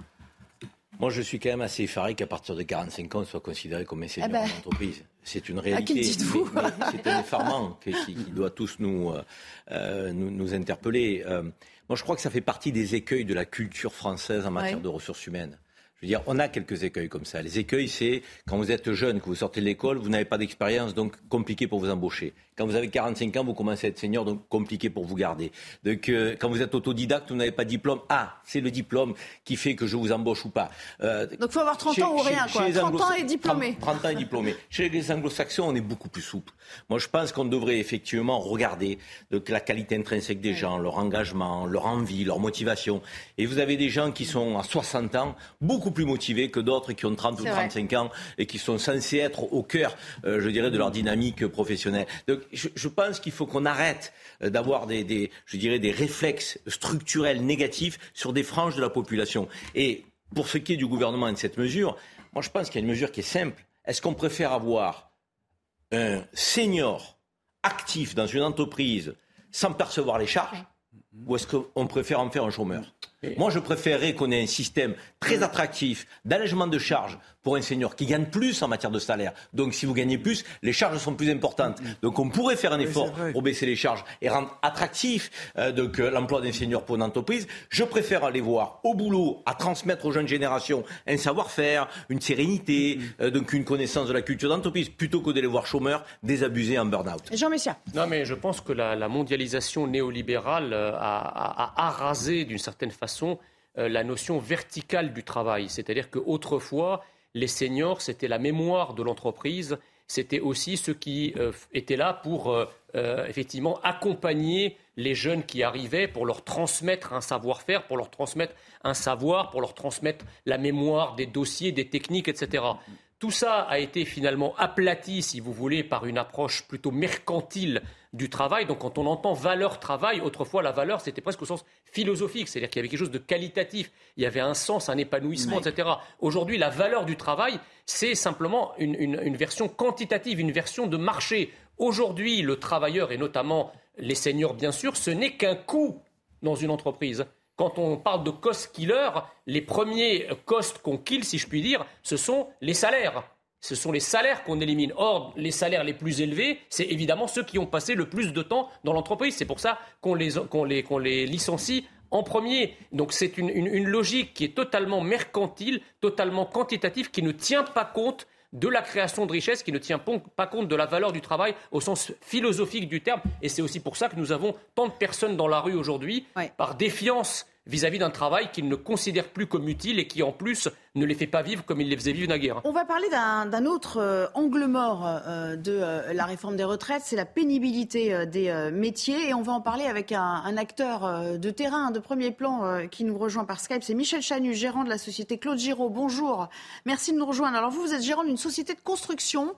Moi, je suis quand même assez effaré qu'à partir de 45 ans, on soit considéré comme un senior ah ben. C'est une réalité. C'est un effarement qui, qui, doit tous nous, nous, nous, interpeller. Moi, je crois que ça fait partie des écueils de la culture française en matière de ressources humaines. Je veux dire, on a quelques écueils comme ça. Les écueils, c'est quand vous êtes jeune, que vous sortez de l'école, vous n'avez pas d'expérience, donc compliqué pour vous embaucher. Quand vous avez 45 ans, vous commencez à être senior, donc compliqué pour vous garder. Donc, euh, quand vous êtes autodidacte, vous n'avez pas de diplôme. Ah, c'est le diplôme qui fait que je vous embauche ou pas. Euh, donc, il faut avoir 30 ans ou rien, quoi. 30 ans et diplômé. 30, ans et diplômé. Chez les anglo-saxons, on est beaucoup plus souple. Moi, je pense qu'on devrait effectivement regarder donc, la qualité intrinsèque des gens, leur engagement, leur envie, leur motivation. Et vous avez des gens qui sont à 60 ans, beaucoup plus motivés que d'autres qui ont 30 ou 35 ans et qui sont censés être au cœur, euh, je dirais, de leur dynamique professionnelle. Donc, je, pense qu'il faut qu'on arrête euh, d'avoir des, des réflexes structurels négatifs sur des franges de la population. Et pour ce qui est du gouvernement et de cette mesure, moi je pense qu'il y a une mesure qui est simple. Est-ce qu'on préfère avoir un senior actif dans une entreprise sans percevoir les charges ou est-ce qu'on préfère en faire un chômeur? Moi, je préférerais qu'on ait un système très attractif d'allègement de charges pour un senior qui gagne plus en matière de salaire. Donc, si vous gagnez plus, les charges sont plus importantes. Donc, on pourrait faire un effort pour baisser les charges et rendre attractif euh, donc, euh, l'emploi d'un senior pour une entreprise. Je préfère aller voir au boulot, à transmettre aux jeunes générations un savoir-faire, une sérénité, euh, donc une connaissance de la culture d'entreprise, plutôt que d'aller voir chômeurs désabusés en burn-out. Jean Messia. Non, mais je pense que la, la mondialisation néolibérale a, a, a arasé d'une certaine façon euh, la notion verticale du travail. C'est-à-dire qu'autrefois, les seniors, c'était la mémoire de l'entreprise, c'était aussi ceux qui euh, étaient là pour euh, effectivement accompagner les jeunes qui arrivaient, pour leur transmettre un savoir-faire, pour leur transmettre un savoir, pour leur transmettre la mémoire des dossiers, des techniques, etc. Tout ça a été finalement aplati, si vous voulez, par une approche plutôt mercantile du travail. Donc quand on entend valeur travail, autrefois la valeur c'était presque au sens philosophique, c'est-à-dire qu'il y avait quelque chose de qualitatif, il y avait un sens, un épanouissement, etc. Aujourd'hui, la valeur du travail, c'est simplement une, une version quantitative, une version de marché. Aujourd'hui, le travailleur, et notamment les seniors bien sûr, ce n'est qu'un coût dans une entreprise quand on parle de cost killer, les premiers costs qu'on kill, si je puis dire, ce sont les salaires. Ce sont les salaires qu'on élimine. Or, les salaires les plus élevés, c'est évidemment ceux qui ont passé le plus de temps dans l'entreprise. C'est pour ça qu'on les, les, les, licencie en premier. Donc c'est une, une, logique qui est totalement mercantile, totalement quantitative, qui ne tient pas compte de la création de richesse, qui ne tient pas compte de la valeur du travail au sens philosophique du terme. Et c'est aussi pour ça que nous avons tant de personnes dans la rue aujourd'hui, par défiance vis-à-vis d'un travail qu'ils ne considèrent plus comme utile et qui en plus ne les fait pas vivre comme ils les faisaient vivre naguère. On va parler d'un autre euh, angle mort euh, de euh, la réforme des retraites, c'est la pénibilité des métiers et on va en parler avec un, acteur de terrain de premier plan qui nous rejoint par Skype, c'est Michel Chanu, gérant de la société Claude Giraud. Bonjour, merci de nous rejoindre. Alors vous, vous êtes gérant d'une société de construction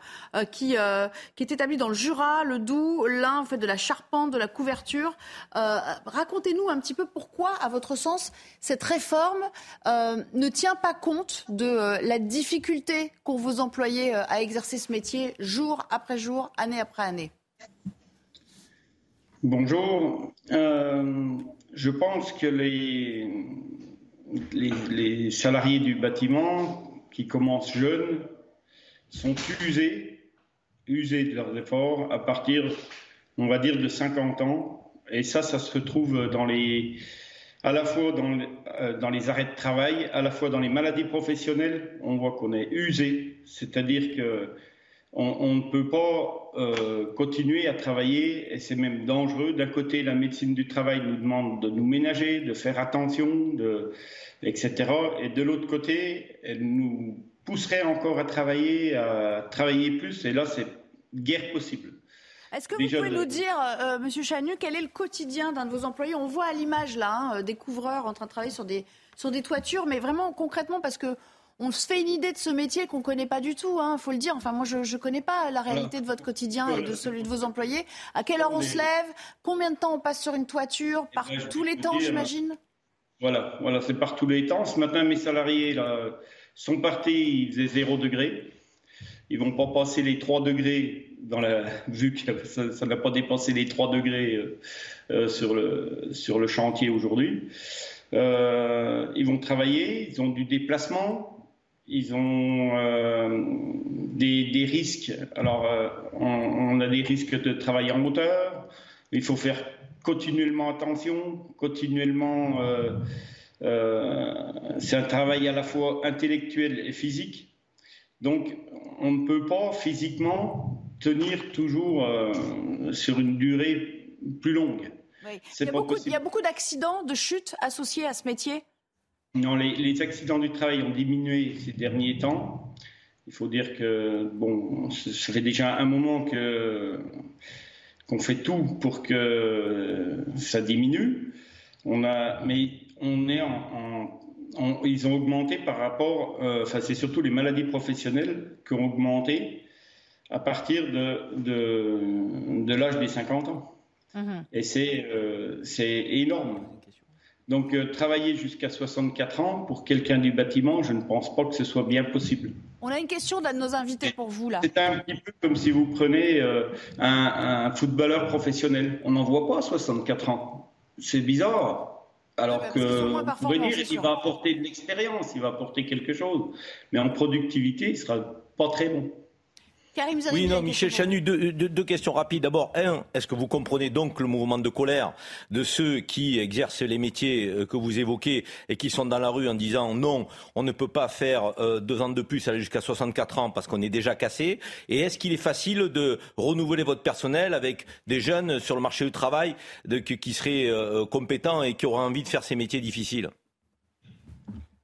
qui, est établie dans le Jura, le Doubs, l'Ain, vous faites de la charpente, de la couverture. Racontez-nous un petit peu pourquoi, à votre sens, cette réforme ne tient pas compte de euh, la difficulté qu'ont vos employés euh, à exercer ce métier jour après jour, année après année Bonjour. Euh, je pense que les, les, salariés du bâtiment qui commencent jeunes sont usés, usés de leurs efforts à partir, on va dire, de 50 ans. Et ça, ça se retrouve dans les à la fois dans, euh, dans, les arrêts de travail, à la fois dans les maladies professionnelles, on voit qu'on est usé, c'est-à-dire que on, ne peut pas euh, continuer à travailler et c'est même dangereux. D'un côté, la médecine du travail nous demande de nous ménager, de faire attention, de, etc. Et de l'autre côté, elle nous pousserait encore à travailler, à travailler plus. Et là, c'est guère possible. Est-ce que vous pouvez nous dire, euh, Monsieur Chanu, quel est le quotidien d'un de vos employés? On voit à l'image là hein, euh, des couvreurs en train de travailler sur des, sur des toitures, mais vraiment concrètement parce que on se fait une idée de ce métier qu'on ne connaît pas du tout, il hein, faut le dire. Enfin, moi, je ne connais pas la réalité de votre quotidien et de celui de vos employés. À quelle heure on se lève? Combien de temps on passe sur une toiture? Par ben, tous les temps, j'imagine? Voilà, voilà c'est par tous les temps. Ce matin, mes salariés là, sont partis, il faisait 0 degré. Ils vont pas passer les 3 degrés dans la, vu que ça n'a pas dépassé les 3 degrés euh, euh, sur, le, sur le chantier aujourd'hui. Euh, ils vont travailler, ils ont du déplacement, ils ont des, des, risques. Alors, on, a des risques de travail en hauteur. Il faut faire continuellement attention, continuellement. c'est un travail à la fois intellectuel et physique. Donc, on ne peut pas physiquement tenir toujours euh, sur une durée plus longue. Il, y a beaucoup, il, y a beaucoup, d'accidents, de chutes associés à ce métier? Non, les, accidents du travail ont diminué ces derniers temps. Il faut dire que bon, ça fait déjà un moment que qu'on fait tout pour que ça diminue. On a, mais on est en ils ont augmenté par rapport, euh, enfin c'est surtout les maladies professionnelles qui ont augmenté à partir de, de, de l'âge des 50 ans. Mhm. Et c'est euh, énorme. Donc euh, travailler jusqu'à 64 ans pour quelqu'un du bâtiment, je ne pense pas que ce soit bien possible. On a une question d'un de nos invités pour vous là. C'est un petit peu comme si vous prenez un, un, footballeur professionnel. On n'en voit pas à 64 ans. C'est bizarre Alors que, on pourrait dire, il va apporter de l'expérience, il va apporter quelque chose. Mais en productivité, il sera pas très bon. Oui, non, Michel Chanu, deux, questions rapides. D'abord, un, est-ce que vous comprenez donc le mouvement de colère de ceux qui exercent les métiers euh, que vous évoquez et qui sont dans la rue en disant non, on ne peut pas faire euh, deux ans de plus, aller jusqu'à 64 ans parce qu'on est déjà cassé? Et est-ce qu'il est facile de renouveler votre personnel avec des jeunes sur le marché du travail qui seraient euh, compétents et qui auraient envie de faire ces métiers difficiles?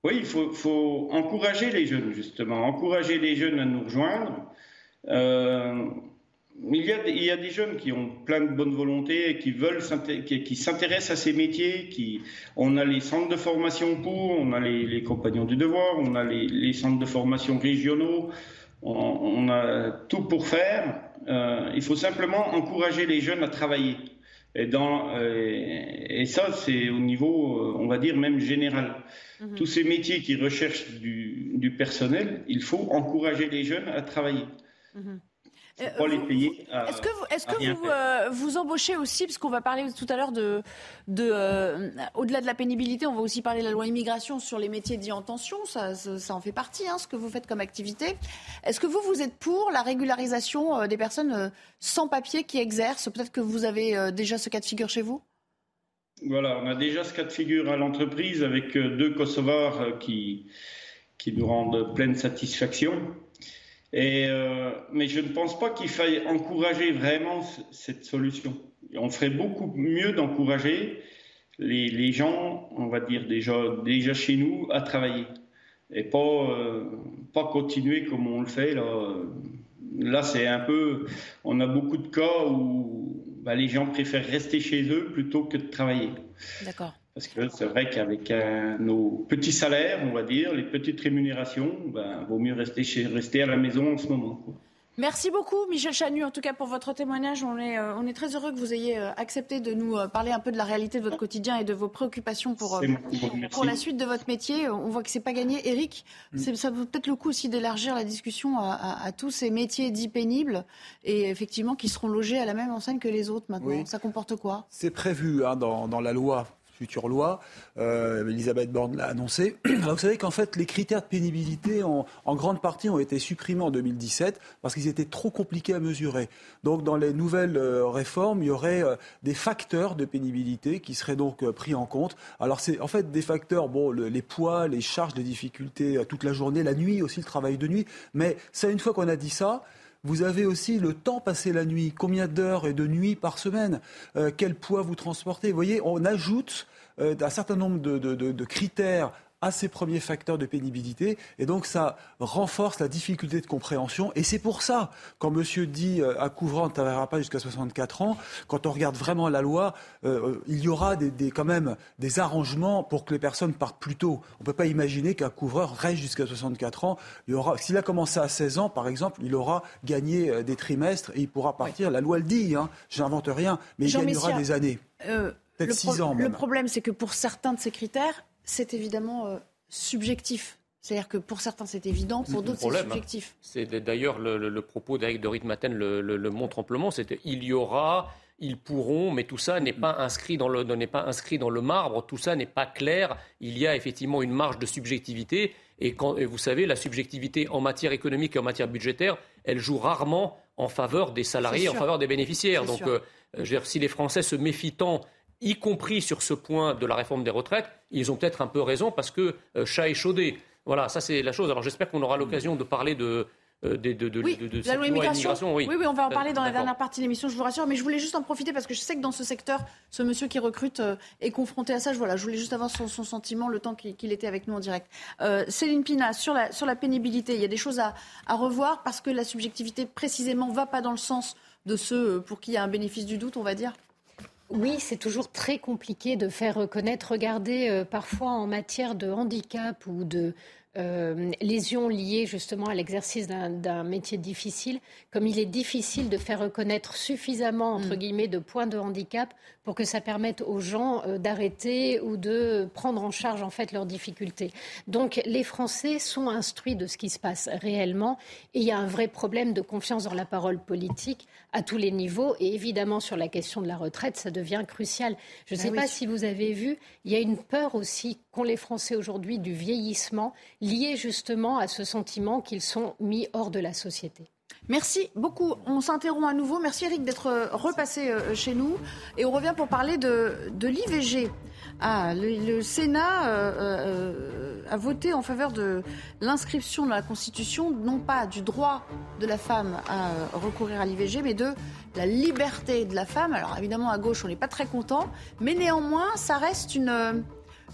Oui, il faut, faut, encourager les jeunes, justement, encourager les jeunes à nous rejoindre. Euh, il, y a, il y, a, des jeunes qui ont plein de bonne volonté et qui veulent qui, s'intéressent à ces métiers. Qui, on a les centres de formation pour, on a les, compagnons du devoir, on a les, centres de formation régionaux, on, a tout pour faire. Euh, il faut simplement encourager les jeunes à travailler. Et, dans, euh, et ça, c'est au niveau, on va dire, même général. Mhm. Tous ces métiers qui recherchent du, du personnel, il faut encourager les jeunes à travailler. Mhm. Euh, les payer. Est-ce que, vous, est-ce que vous, euh, vous embauchez aussi, parce qu'on va parler tout à l'heure de, de euh, au-delà de la pénibilité, on va aussi parler de la loi immigration sur les métiers dits en tension, ça, ça, en fait partie, hein, ce que vous faites comme activité. Est-ce que vous, vous êtes pour la régularisation des personnes sans papier qui exercent? Peut-être que vous avez déjà ce cas de figure chez vous Voilà, on a déjà ce cas de figure à l'entreprise avec deux Kosovars qui, qui nous rendent pleine satisfaction. Euh, mais je ne pense pas qu'il faille encourager vraiment cette solution. On ferait beaucoup mieux d'encourager les, les, gens, on va dire déjà, déjà chez nous, à travailler. Et pas, euh, pas continuer comme on le fait. Là, là c'est un peu. On a beaucoup de cas où bah, les gens préfèrent rester chez eux plutôt que de travailler. D'accord. Parce que c'est vrai qu'avec euh, nos petits salaires, on va dire, les petites rémunérations, ben, vaut mieux rester, chez, rester à la maison en ce moment. Merci beaucoup, Michel Chanu, en tout cas pour votre témoignage. On est, euh, on est très heureux que vous ayez euh, accepté de nous parler un peu de la réalité de votre quotidien et de vos préoccupations pour, pour la suite de votre métier. On voit que c'est pas gagné. Eric, mm. ça vaut peut-être le coup aussi d'élargir la discussion à, tous ces métiers dits pénibles et effectivement qui seront logés à la même enseigne que les autres maintenant. Ça comporte quoi? C'est prévu hein, dans, dans la loi future loi. Euh, Elisabeth Borne l'a annoncé. vous savez qu'en fait, les critères de pénibilité, en, grande partie, ont été supprimés en 2017 parce qu'ils étaient trop compliqués à mesurer. Donc, dans les nouvelles euh, réformes, il y aurait euh, des facteurs de pénibilité qui seraient donc pris en compte. Alors, c'est en fait des facteurs, bon, les poids, les charges, les difficultés toute la journée, la nuit aussi, le travail de nuit. Mais ça, une fois qu'on a dit ça, vous avez aussi le temps passé la nuit. Combien d'heures et de nuits par semaine euh, Quel poids vous transportez? Vous voyez, on ajoute euh, un certain nombre de critères à ces premiers facteurs de pénibilité. Et donc, ça renforce la difficulté de compréhension. Et c'est pour ça, quand monsieur dit euh, à couvrant, ne travaillera pas jusqu'à 64 ans, quand on regarde vraiment la loi, euh, euh, il y aura des, quand même des arrangements pour que les personnes partent plus tôt. On ne peut pas imaginer qu'un couvreur reste jusqu'à 64 ans. Il aura, s'il a commencé à 16 ans, par exemple, il aura gagné des trimestres et il pourra partir. La loi le dit, hein, j'invente rien, mais il gagnera des années. Peut-être 6 ans. Le problème, c'est que pour certains de ces critères, c'est évidemment euh, subjectif. C'est-à-dire que pour certains c'est évident, pour d'autres c'est subjectif. C'est d'ailleurs le, propos d'Eric de Ritmaten le, le, montre amplement. C'est il y aura, ils pourront, mais tout ça n'est pas inscrit dans le n'est pas inscrit dans le marbre. Tout ça n'est pas clair. Il y a effectivement une marge de subjectivité. Et, quand, vous savez, la subjectivité en matière économique et en matière budgétaire, elle joue rarement en faveur des salariés, en faveur des bénéficiaires. Donc, euh, si les Français se méfient tant y compris sur ce point de la réforme des retraites, ils ont peut-être un peu raison parce que euh, chat est chaudé. Voilà, ça c'est la chose. Alors j'espère qu'on aura l'occasion de parler de, euh, de, de, oui, la loi immigration. Oui. oui. on va en parler dans la dernière partie de l'émission, je vous rassure. Mais je voulais juste en profiter parce que je sais que dans ce secteur, ce monsieur qui recrute euh, est confronté à ça. Je, voilà, je voulais juste avoir son, sentiment le temps qu'il était avec nous en direct. Céline Pina, sur la, sur la pénibilité, il y a des choses à, à revoir parce que la subjectivité précisément va pas dans le sens de ceux pour qui il y a un bénéfice du doute, on va dire? Oui, c'est toujours très compliqué de faire reconnaître. Regardez, euh, parfois en matière de handicap ou de euh, lésions liées justement à l'exercice d'un métier difficile, comme il est difficile de faire reconnaître suffisamment, entre mm. guillemets, de points de handicap pour que ça permette aux gens euh, d'arrêter ou de prendre en charge en fait leurs difficultés. Donc les Français sont instruits de ce qui se passe réellement et il y a un vrai problème de confiance dans la parole politique à tous les niveaux et évidemment sur la question de la retraite, ça devient crucial. Je ne ben sais pas si vous avez vu, il y a une peur aussi qu'ont les Français aujourd'hui du vieillissement lié justement à ce sentiment qu'ils sont mis hors de la société. Merci beaucoup. On s'interrompt à nouveau. Merci Eric d'être euh, repassé euh, chez nous. Et on revient pour parler de, l'IVG. Ah, le, Sénat euh, a voté en faveur de l'inscription dans la Constitution, non pas du droit de la femme à recourir à l'IVG, mais de la liberté de la femme. Alors évidemment, à gauche, on n'est pas très content, mais néanmoins, ça reste une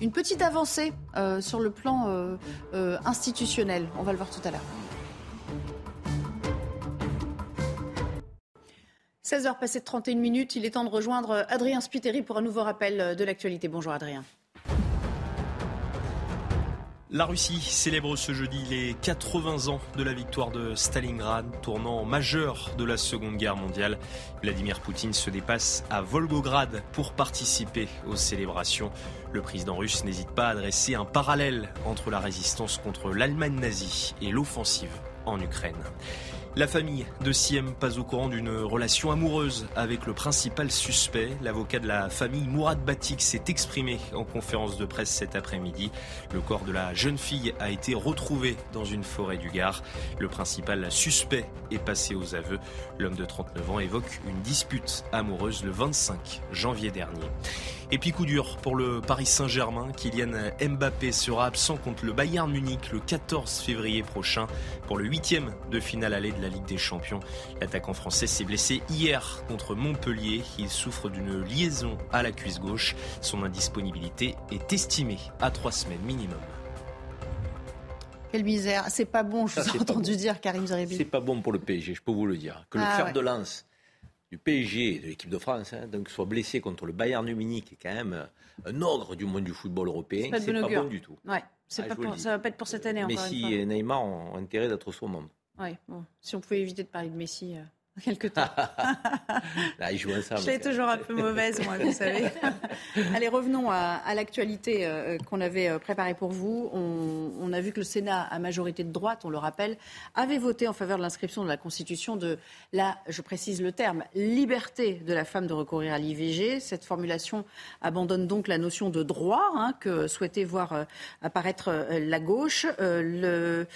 une petite avancée sur le plan institutionnel. On va le voir tout à l'heure. 16h passées de 31 minutes, il est temps de rejoindre Adrien Spiteri pour un nouveau rappel de l'actualité. Bonjour Adrien. La Russie célèbre ce jeudi les 80 ans de la victoire de Stalingrad, tournant majeur de la Seconde Guerre mondiale. Vladimir Poutine se dépasse à Volgograd pour participer aux célébrations. Le président russe n'hésite pas à dresser un parallèle entre la résistance contre l'Allemagne nazie et l'offensive en Ukraine. La famille de Siem pas au courant d'une relation amoureuse avec le principal suspect. L'avocat de la famille Mourad Batik s'est exprimé en conférence de presse cet après-midi. Le corps de la jeune fille a été retrouvé dans une forêt du Gard. Le principal suspect est passé aux aveux. L'homme de 39 ans évoque une dispute amoureuse le 25 janvier dernier. Et puis coup dur pour le Paris Saint-Germain. Kylian Mbappé sera absent contre le Bayern Munich le 14 février prochain pour le huitième de finale aller de la Ligue des Champions. L'attaquant français s'est blessé hier contre Montpellier. Il souffre d'une liaison à la cuisse gauche. Son indisponibilité est estimée à trois semaines minimum. Quelle misère. C'est pas bon, je vous ai entendu dire, Karim Zeribi. C'est pas bon pour le PSG, je peux vous le dire. Que le ah fer de lance du PSG, de l'équipe de France, hein, donc soit blessé contre le Bayern Munich, qui est quand même un ogre du monde du football européen, c'est pas, bon du tout. Ouais, c'est ah, pas ça va pas être pour cette année. Messi et Neymar ont intérêt d'être au monde. Ouais, bon, si on pouvait éviter de parler de Messi. Euh quelque temps. Là, je suis toujours un peu mauvaise, moi, vous savez. Allez, revenons à, l'actualité euh, qu'on avait euh, préparée pour vous. On, a vu que le Sénat, à majorité de droite, on le rappelle, avait voté en faveur de l'inscription de la Constitution de la, je précise le terme, liberté de la femme de recourir à l'IVG. Cette formulation abandonne donc la notion de droit hein, que souhaitait voir euh, apparaître la gauche. le,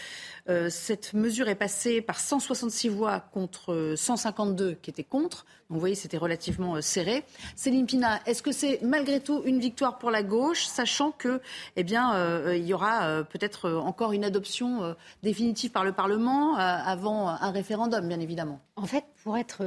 cette mesure est passée par 166 voix contre 152 qui étaient contre. Vous voyez, c'était relativement euh, serré. Céline Pina, est-ce que c'est malgré tout une victoire pour la gauche, sachant que, eh bien, euh, il y aura euh, peut-être encore une adoption définitive par le Parlement avant un référendum, bien évidemment? En fait, pour être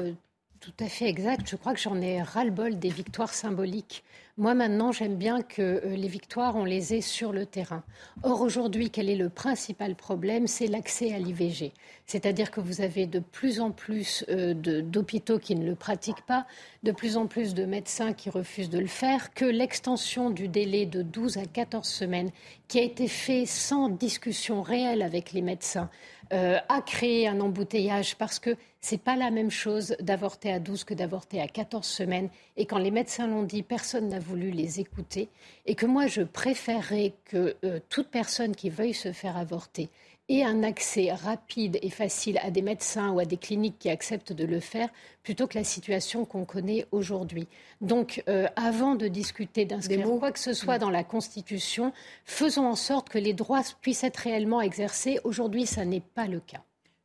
tout à fait exact, je crois que j'en ai ras-le-bol des victoires symboliques. Moi, maintenant, j'aime bien que euh, les victoires, on les ait sur le terrain. Or, aujourd'hui, quel est le principal problème? C'est l'accès à l'IVG. C'est-à-dire que vous avez de plus en plus euh, d'hôpitaux qui ne le pratiquent pas, de plus en plus de médecins qui refusent de le faire, que l'extension du délai de 12 à 14 semaines, qui a été fait sans discussion réelle avec les médecins, euh, a créé un embouteillage parce que c'est pas la même chose d'avorter à 12 que d'avorter à 14 semaines. Et quand les médecins l'ont dit, personne n'a voulu les écouter. Et que moi, je préférerais que euh, toute personne qui veuille se faire avorter ait un accès rapide et facile à des médecins ou à des cliniques qui acceptent de le faire, plutôt que la situation qu'on connaît aujourd'hui. Donc, euh, avant de discuter d'inscrire quoi que ce soit dans la Constitution, faisons en sorte que les droits puissent être réellement exercés. Aujourd'hui, ça n'est pas le cas.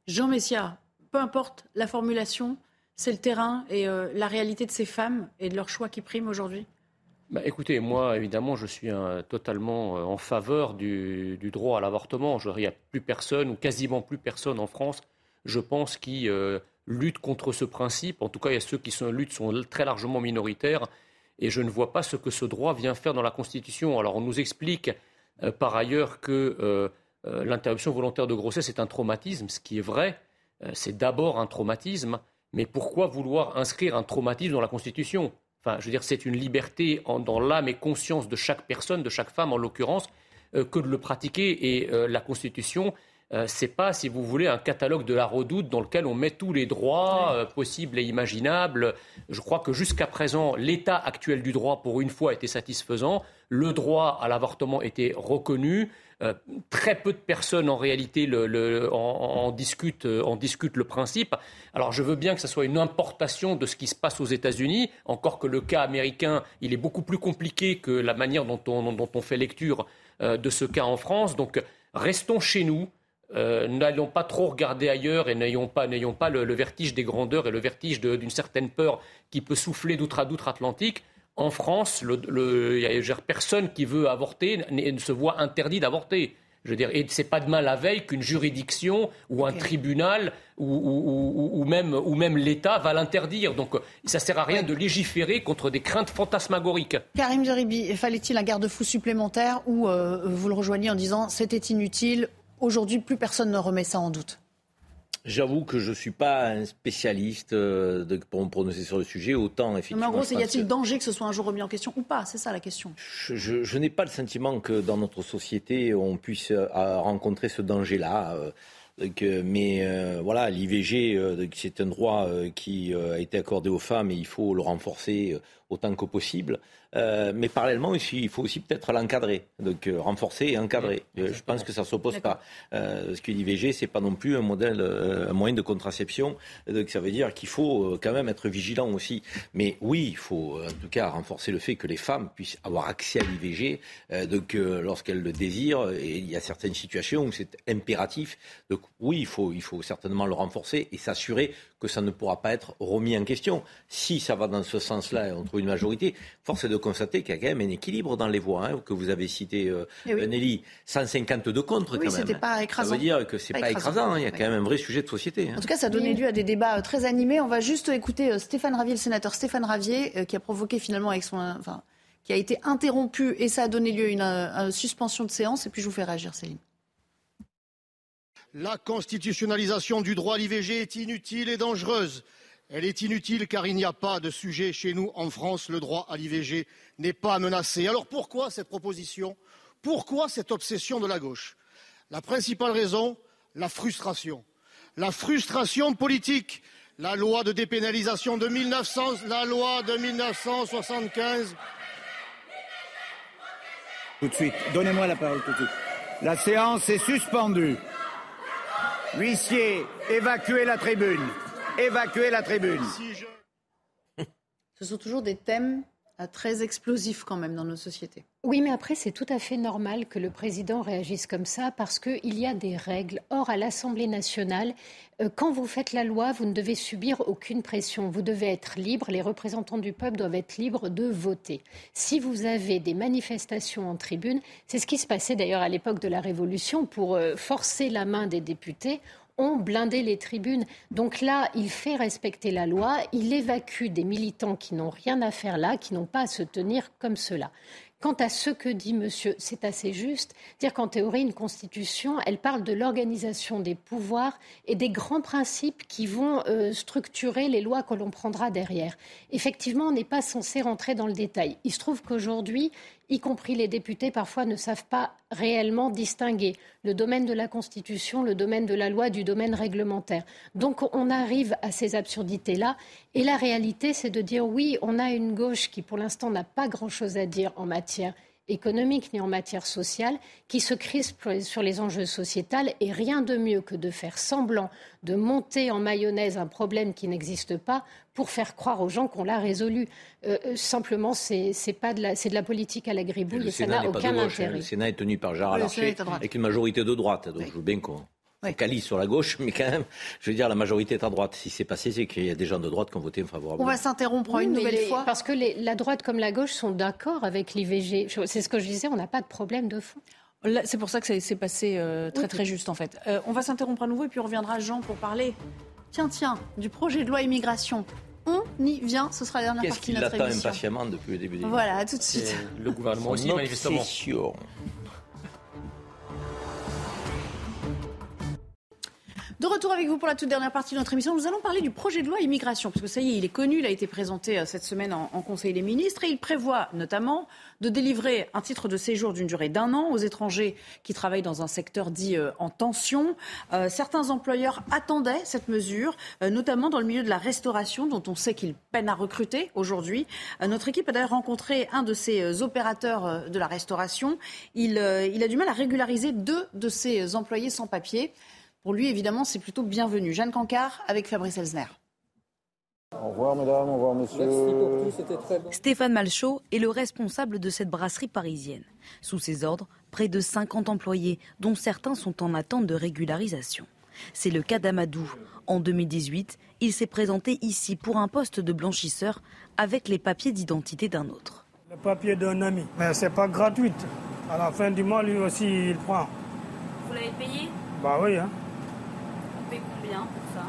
Jean Messia, peu importe la formulation, c'est le terrain et euh, la réalité de ces femmes et de leurs choix qui priment aujourd'hui bah, écoutez, moi, évidemment, je suis totalement euh, en faveur du, droit à l'avortement. Il n'y a plus personne, ou quasiment plus personne en France, je pense, qui euh, lutte contre ce principe. En tout cas, il y a ceux qui sont, luttent sont très largement minoritaires. Et je ne vois pas ce que ce droit vient faire dans la Constitution. Alors, on nous explique par ailleurs que l'interruption volontaire de grossesse est un traumatisme, ce qui est vrai. c'est d'abord un traumatisme. Mais pourquoi vouloir inscrire un traumatisme dans la Constitution? Enfin, je veux dire, c'est une liberté dans l'âme et conscience de chaque personne, de chaque femme en l'occurrence. que de le pratiquer. Et la Constitution, c'est pas, si vous voulez, un catalogue de la redoute dans lequel on met tous les droits possibles et imaginables. Je crois que jusqu'à présent, l'état actuel du droit, pour une fois, était satisfaisant. Le droit à l'avortement était reconnu. Euh, très peu de personnes en réalité en, discutent, en, discutent, le principe. Alors je veux bien que ce soit une importation de ce qui se passe aux États-Unis, encore que le cas américain, il est beaucoup plus compliqué que la manière dont on, fait lecture euh, de ce cas en France. Donc restons chez nous. Euh, n'allons pas trop regarder ailleurs et n'ayons pas, pas le, vertige des grandeurs et le vertige d'une certaine peur qui peut souffler d'outre à d'outre-Atlantique en France, y a personne qui veut avorter ne se voit interdit d'avorter. Je veux dire, et c'est pas demain la veille qu'une juridiction ou un tribunal ou, même, ou même l'État va l'interdire. Donc, ça sert à rien de légiférer contre des craintes fantasmagoriques. Karim Zeribi, fallait-il un garde-fou supplémentaire ou euh, vous le rejoignez en disant c'était inutile, aujourd'hui plus personne ne remet ça en doute? J'avoue que je ne suis pas un spécialiste euh, de, pour me prononcer sur le sujet. Autant, effectivement. Mais en gros, y a-t-il danger que ce soit un jour remis en question ou pas? C'est ça la question. Je, n'ai pas le sentiment que dans notre société, on puisse euh, rencontrer ce danger-là. Euh, mais voilà, l'IVG, c'est un droit qui a été accordé aux femmes et il faut le renforcer autant que possible. Euh, mais parallèlement, il faut aussi peut-être l'encadrer, donc euh, renforcer et encadrer. Euh, je pense que ça ne s'oppose pas. parce que l'IVG, ce n'est pas non plus un, modèle, un moyen de contraception. Donc ça veut dire qu'il faut quand même être vigilant aussi. Mais oui, il faut en tout cas renforcer le fait que les femmes puissent avoir accès à l'IVG donc lorsqu'elles le désirent. Et il y a certaines situations où c'est impératif. Donc oui, il faut, il faut certainement le renforcer et s'assurer que ça ne pourra pas être remis en question. Si ça va dans ce sens-là et on trouve une majorité, force est de constater qu'il y a quand même un équilibre dans les voix hein, que vous avez cité, euh, eh Nelly. 152 contre oui, quand même. Hein. pas écrasant. Ça veut dire que c'est pas, pas écrasant. Hein. Il y a quand même un vrai sujet de société. En tout cas, ça a donné lieu à des débats euh, très animés. On va juste écouter euh, Stéphane Ravier, le sénateur Stéphane Ravier, qui a provoqué finalement avec son, enfin, qui a été interrompu et ça a donné lieu à une, suspension de séance. Et puis je vous fais réagir, Céline. La constitutionnalisation du droit à l'IVG est inutile et dangereuse. Elle est inutile car il n'y a pas de sujet chez nous en France. Le droit à l'IVG n'est pas menacé. Alors pourquoi cette proposition? Pourquoi cette obsession de la gauche? La principale raison, la frustration. La frustration politique. La loi de dépénalisation de 1900, la loi de 1975. Tout de suite, donnez-moi la parole tout de suite. La séance est suspendue. Huissier, évacuez la tribune. Évacuez la tribune. Ce sont toujours des thèmes euh, très explosifs quand même dans nos sociétés. Oui, mais après, c'est tout à fait normal que le président réagisse comme ça parce qu'il y a des règles. Or, à l'Assemblée nationale, euh, quand vous faites la loi, vous ne devez subir aucune pression. Vous devez être libre. Les représentants du peuple doivent être libres de voter. Si vous avez des manifestations en tribune, c'est ce qui se passait d'ailleurs à l'époque de la Révolution pour euh, forcer la main des députés ont blindé les tribunes. Donc là, il fait respecter la loi, il évacue des militants qui n'ont rien à faire là, qui n'ont pas à se tenir comme cela. Quant à ce que dit monsieur, c'est assez juste. Dire qu'en théorie, une constitution, elle parle de l'organisation des pouvoirs et des grands principes qui vont euh, structurer les lois que l'on prendra derrière. Effectivement, on n'est pas censé rentrer dans le détail. Il se trouve qu'aujourd'hui, y compris les députés, parfois ne savent pas réellement distinguer le domaine de la Constitution, le domaine de la loi du domaine réglementaire. Donc on arrive à ces absurdités-là. Et la réalité, c'est de dire oui, on a une gauche qui, pour l'instant, n'a pas grand-chose à dire en matière économique ni en matière sociale, qui se crispe sur les enjeux sociétals et rien de mieux que de faire semblant de monter en mayonnaise un problème qui n'existe pas pour faire croire aux gens qu'on l'a résolu. Euh, euh, simplement, c'est pas de la, c'est de la politique à la gribouille et, ça n'a aucun hein. intérêt. Le Sénat est tenu par Gérard Larcher avec une majorité de droite, donc je veux bien qu'on oui. sur la gauche, mais quand même, je veux dire, la majorité est à droite. Si c'est passé, c'est qu'il y a des gens de droite qui ont voté favorablement. On va s'interrompre une nouvelle fois. Parce que la droite comme la gauche sont d'accord avec l'IVG. C'est ce que je disais, on n'a pas de problème de fond. C'est pour ça que c'est passé euh, très très juste en fait. Euh, on va s'interrompre à nouveau et puis on reviendra Jean pour parler, tiens tiens, du projet de loi immigration. On y vient, ce sera la dernière partie de notre émission. Qu'est-ce qu'il attend impatiemment depuis le début des Voilà, à tout de suite. Le gouvernement aussi, manifestement. De retour avec vous pour la toute dernière partie de notre émission. Nous allons parler du projet de loi immigration, parce que ça y est, il est connu, il a été présenté euh, cette semaine en, Conseil des ministres, et il prévoit notamment de délivrer un titre de séjour d'une durée d'un an aux étrangers qui travaillent dans un secteur dit euh, en tension. Euh, certains employeurs attendaient cette mesure, notamment dans le milieu de la restauration, dont on sait qu'ils peinent à recruter aujourd'hui. notre équipe a d'ailleurs rencontré un de ces opérateurs de la restauration. Il, il a du mal à régulariser deux de ses employés sans papier. Pour lui, évidemment, c'est plutôt bienvenu. Jeanne Cancard avec Fabrice Elsner. Au revoir, mesdames, au revoir, messieurs. Merci pour tout, c'était très bon. Stéphane Malchaud est le responsable de cette brasserie parisienne. Sous ses ordres, près de 50 employés, dont certains sont en attente de régularisation. C'est le cas d'Amadou. En 2018, il s'est présenté ici pour un poste de blanchisseur avec les papiers d'identité d'un autre. Le papier d'un ami, mais c'est pas gratuit. À la fin du mois, lui aussi, il prend. Vous l'avez payé? Bah oui. Hein combien pour ça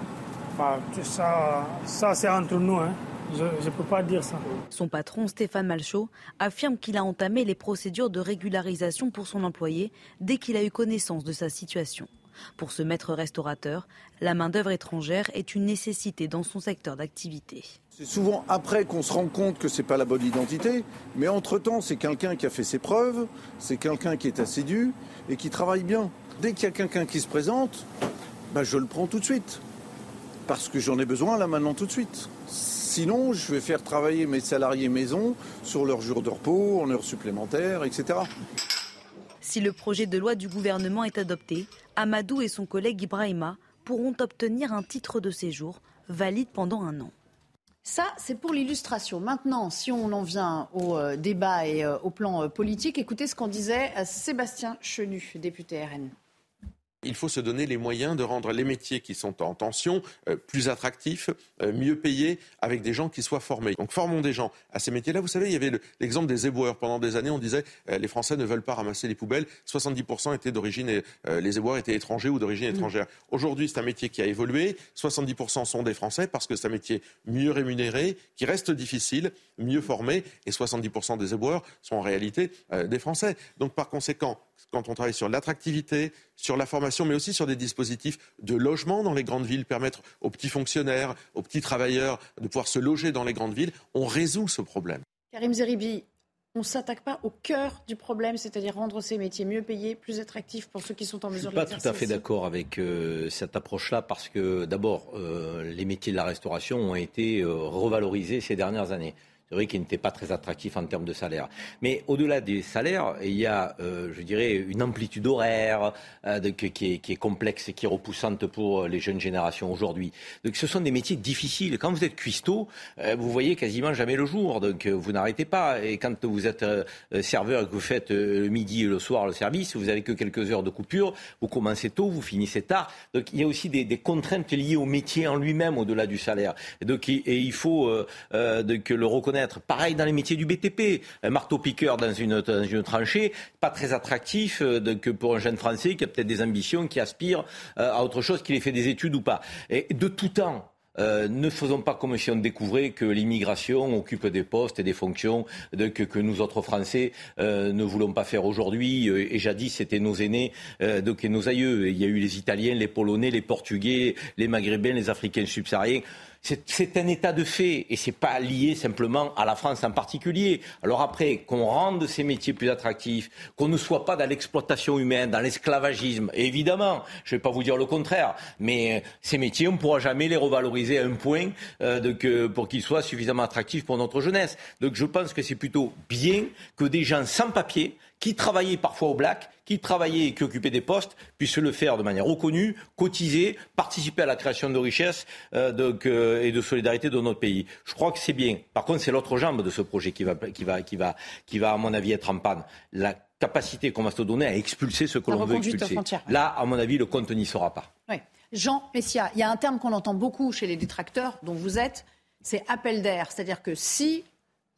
bah, Ça, ça c'est entre nous. Hein. Je ne peux pas dire ça. Son patron, Stéphane Malchaud, affirme qu'il a entamé les procédures de régularisation pour son employé dès qu'il a eu connaissance de sa situation. Pour ce maître restaurateur, la main-d'œuvre étrangère est une nécessité dans son secteur d'activité. C'est souvent après qu'on se rend compte que ce n'est pas la bonne identité, mais entre-temps, c'est quelqu'un qui a fait ses preuves, c'est quelqu'un qui est assidu et qui travaille bien. Dès qu'il y a quelqu'un qui se présente, bah, je le prends tout de suite. Parce que j'en ai besoin là maintenant tout de suite. Sinon, je vais faire travailler mes salariés maison sur leurs jours de repos, en heures supplémentaires, etc. Si le projet de loi du gouvernement est adopté, Amadou et son collègue Ibrahima pourront obtenir un titre de séjour valide pendant un an. Ça, c'est pour l'illustration. Maintenant, si on en vient au euh, débat et euh, au plan euh, politique, écoutez ce qu'en disait Sébastien Chenu, député RN il faut se donner les moyens de rendre les métiers qui sont en tension euh, plus attractifs, euh, mieux payés, avec des gens qui soient formés. Donc formons des gens à ces métiers-là. Vous savez, il y avait l'exemple des éboueurs. Pendant des années, on disait euh, les Français ne veulent pas ramasser les poubelles. 70% étaient d'origine, les éboueurs étaient étrangers ou d'origine mmh. étrangère. Aujourd'hui, c'est un métier qui a évolué. 70% sont des Français parce que c'est un métier mieux rémunéré, qui reste difficile, mieux formé. Et 70% des éboueurs sont en réalité des Français. Donc par conséquent, quand on travaille sur l'attractivité, sur la formation, mais aussi sur des dispositifs de logement dans les grandes villes, permettre aux petits fonctionnaires, aux petits travailleurs de pouvoir se loger dans les grandes villes, on résout ce problème. Karim Zeribi, on ne s'attaque pas au cœur du problème, c'est-à-dire rendre ces métiers mieux payés, plus attractifs pour ceux qui sont en mesure de Je ne suis pas tout à fait d'accord avec euh, cette approche-là parce que d'abord, euh, les métiers de la restauration ont été euh, revalorisés ces dernières années c'est vrai qu'il n'était pas très attractif en termes de salaire. Mais au-delà des salaires, il y a, euh, je dirais, une amplitude horaire euh, qui, est, complexe et qui est repoussante pour les jeunes générations aujourd'hui. Donc ce sont des métiers difficiles. Quand vous êtes cuistot, euh, vous voyez quasiment jamais le jour, donc vous n'arrêtez pas. Et quand vous êtes serveur et que vous faites le midi et le soir le service, vous avez que quelques heures de coupure, vous commencez tôt, vous finissez tard. Donc il y a aussi des, contraintes liées au métier en lui-même au-delà du salaire. Et donc et il faut que le reconnaître Pareil dans les métiers du BTP. Un marteau-piqueur dans une, tranchée, pas très attractif euh, que pour un jeune Français qui a peut-être des ambitions, qui aspire euh, à autre chose, qu'il ait fait des études ou pas. Et de tout temps, euh, ne faisons pas comme si on découvrait que l'immigration occupe des postes et des fonctions que, nous autres Français ne voulons pas faire aujourd'hui. et jadis, c'était nos aînés donc, et nos aïeux. Il y a eu les Italiens, les Polonais, les Portugais, les Maghrébins, les Africains subsahariens. C'est un état de fait et c'est pas lié simplement à la France en particulier. Alors après, qu'on rende ces métiers plus attractifs, qu'on ne soit pas dans l'exploitation humaine, dans l'esclavagisme, évidemment, je vais pas vous dire le contraire, mais euh, ces métiers, on ne pourra jamais les revaloriser à un point euh, que, pour qu'ils soient suffisamment attractifs pour notre jeunesse. Donc je pense que c'est plutôt bien que des gens sans papier, qui travaillaient parfois au black, qui travaillaient et qui occupaient des postes, puissent le faire de manière reconnue, cotiser, participer à la création de richesses euh, euh, et de solidarité dans notre pays. Je crois que c'est bien. Par contre, c'est l'autre jambe de ce projet qui va, qui, va, qui, va, qui va, à mon avis, être en panne. La capacité qu'on va se donner à expulser ce que l'on veut expulser. Là, à mon avis, le compte n'y sera pas. Jean Messia, il y a un terme qu'on entend beaucoup chez les détracteurs, dont vous êtes, c'est appel d'air. C'est-à-dire que si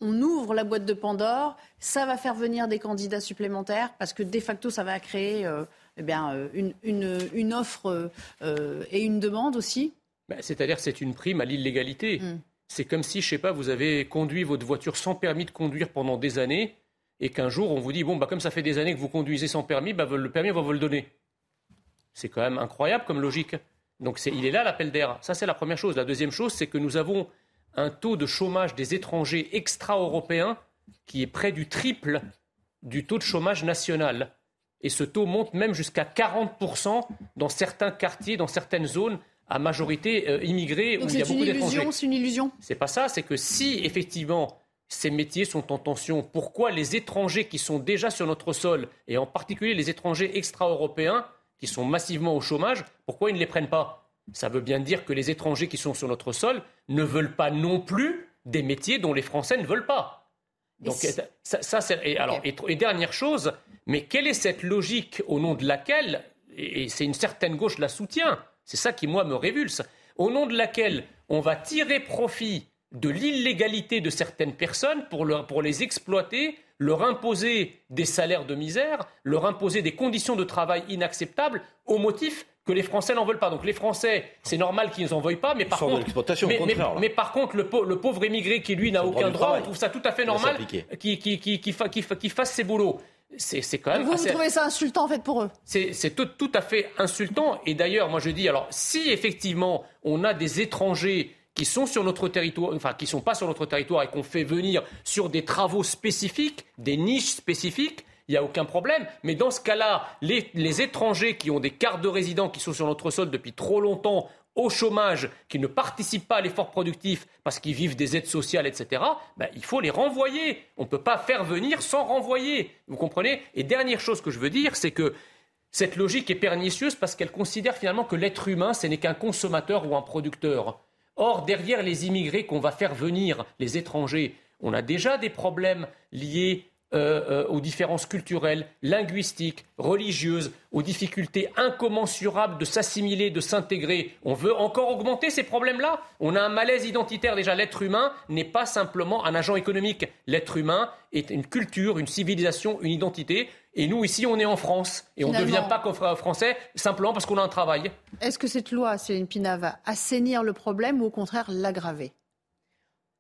on ouvre la boîte de Pandore, ça va faire venir des candidats supplémentaires parce que de facto, ça va créer euh, eh bien, euh, une, offre euh, et une demande aussi bah, C'est-à-dire que c'est une prime à l'illégalité. Hmm. C'est comme si, je sais pas, vous avez conduit votre voiture sans permis de conduire pendant des années et qu'un jour on vous dit, bon, bah, comme ça fait des années que vous conduisez sans permis, bah, le permis, on va vous le donner. C'est quand même incroyable comme logique. Donc il est là l'appel d'air. Ça, c'est la première chose. La deuxième chose, c'est que nous avons un taux de chômage des étrangers extra-européens qui est près du triple du taux de chômage national. Et ce taux monte même jusqu'à 40% dans certains quartiers, dans certaines zones à majorité euh, immigrée où il y a beaucoup d'étrangers. C'est une illusion. C'est pas ça. C'est que si effectivement ces métiers sont en tension, pourquoi les étrangers qui sont déjà sur notre sol et en particulier les étrangers extra-européens qui sont massivement au chômage, pourquoi ils ne les prennent pas? Ça veut bien dire que les étrangers qui sont sur notre sol ne veulent pas non plus des métiers dont les Français ne veulent pas. Donc ça, ça c'est et alors et, dernière chose, mais quelle est cette logique au nom de laquelle et c'est une certaine gauche la soutient, c'est ça qui moi me révulse, au nom de laquelle on va tirer profit de l'illégalité de certaines personnes pour, leur, pour les exploiter, leur imposer des salaires de misère, leur imposer des conditions de travail inacceptables au motif que les Français n'en veulent pas. Donc les Français, c'est normal qu'ils n'en veuillent pas, mais par contre, mais, par contre, le, pauvre émigré qui lui n'a aucun droit, on trouve ça tout à fait normal qu'il qui, fasse ses boulots. C'est quand même. Vous, vous trouvez ça insultant en fait pour eux? C'est tout, tout à fait insultant. Et d'ailleurs, moi je dis, alors si effectivement on a des étrangers qui sont sur notre territoire, enfin qui sont pas sur notre territoire et qu'on fait venir sur des travaux spécifiques, des niches spécifiques, il n'y a aucun problème. Mais dans ce cas-là, les, étrangers qui ont des cartes de résidents qui sont sur notre sol depuis trop longtemps, au chômage, qui ne participent pas à l'effort productif parce qu'ils vivent des aides sociales, etc., ben, il faut les renvoyer. On ne peut pas faire venir sans renvoyer. Vous comprenez? Et dernière chose que je veux dire, c'est que cette logique est pernicieuse parce qu'elle considère finalement que l'être humain, ce n'est qu'un consommateur ou un producteur. Or, derrière les immigrés qu'on va faire venir, les étrangers, on a déjà des problèmes liés euh, euh, aux différences culturelles, linguistiques, religieuses, aux difficultés incommensurables de s'assimiler, de s'intégrer. On veut encore augmenter ces problèmes-là? On a un malaise identitaire déjà. L'être humain n'est pas simplement un agent économique. L'être humain est une culture, une civilisation, une identité. Et nous, ici, on est en France. Et on ne devient pas français simplement parce qu'on a un travail. Est-ce que cette loi, Céline Pina, va assainir le problème ou au contraire l'aggraver?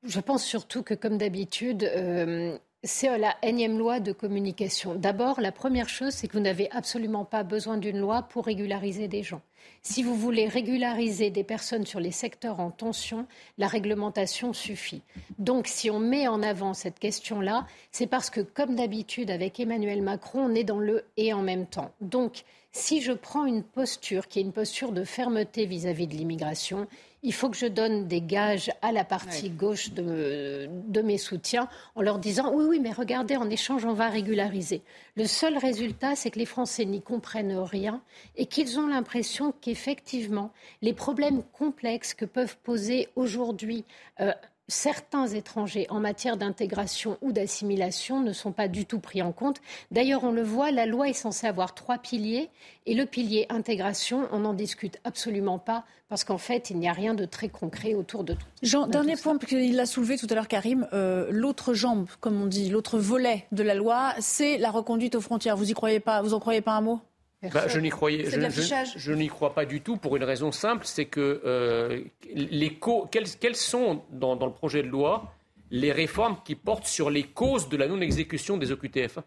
Je pense surtout que, comme d'habitude, euh, c'est la énième loi de communication. D'abord, la première chose, c'est que vous n'avez absolument pas besoin d'une loi pour régulariser des gens. Si vous voulez régulariser des personnes sur les secteurs en tension, la réglementation suffit. Donc, si on met en avant cette question-là, c'est parce que, comme d'habitude, avec Emmanuel Macron, on est dans le et en même temps. Donc, si je prends une posture qui est une posture de fermeté vis-à-vis de l'immigration, il faut que je donne des gages à la partie gauche de, de, mes soutiens en leur disant oui, oui, mais regardez, en échange, on va régulariser. Le seul résultat, c'est que les Français n'y comprennent rien et qu'ils ont l'impression qu'effectivement, les problèmes complexes que peuvent poser aujourd'hui euh, certains étrangers en matière d'intégration ou d'assimilation ne sont pas du tout pris en compte. D'ailleurs, on le voit, la loi est censée avoir trois piliers et le pilier intégration, on n'en discute absolument pas parce qu'en fait, il n'y a rien de très concret autour de tout. Jean, dernier point, parce qu'il l'a soulevé tout à l'heure, Karim, euh, l'autre jambe, comme on dit, l'autre volet de la loi, c'est la reconduite aux frontières. Vous y croyez pas Vous en croyez pas un mot? Bah, je n'y croyais, je, n'y crois pas du tout pour une raison simple, c'est que euh, les quelles, sont dans, le projet de loi les réformes qui portent sur les causes de la non-exécution des OQTF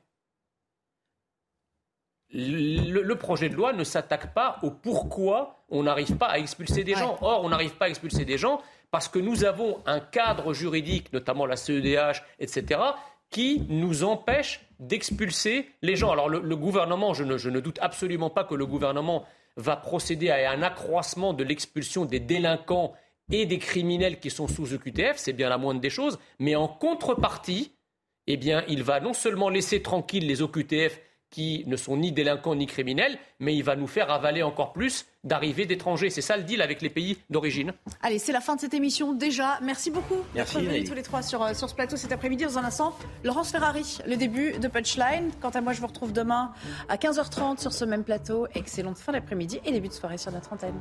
le, projet de loi ne s'attaque pas au pourquoi on n'arrive pas à expulser des gens. Or, on n'arrive pas à expulser des gens parce que nous avons un cadre juridique, notamment la CEDH, etc., qui nous empêche d'expulser les gens. Alors le, gouvernement, je ne, doute absolument pas que le gouvernement va procéder à un accroissement de l'expulsion des délinquants et des criminels qui sont sous EQTF, c'est bien la moindre des choses, mais en contrepartie, eh bien, il va non seulement laisser tranquilles les OQTF qui ne sont ni délinquants ni criminels, mais il va nous faire avaler encore plus d'arrivées d'étrangers. C'est ça le deal avec les pays d'origine. Allez, c'est la fin de cette émission déjà. Merci beaucoup d'être venus tous les trois sur, euh, sur ce plateau cet après-midi. Dans un instant, Laurence Ferrari, le début de Punchline. Quant à moi, je vous retrouve demain à 15h30 sur ce même plateau. Excellente fin d'après-midi et début de soirée sur notre antenne.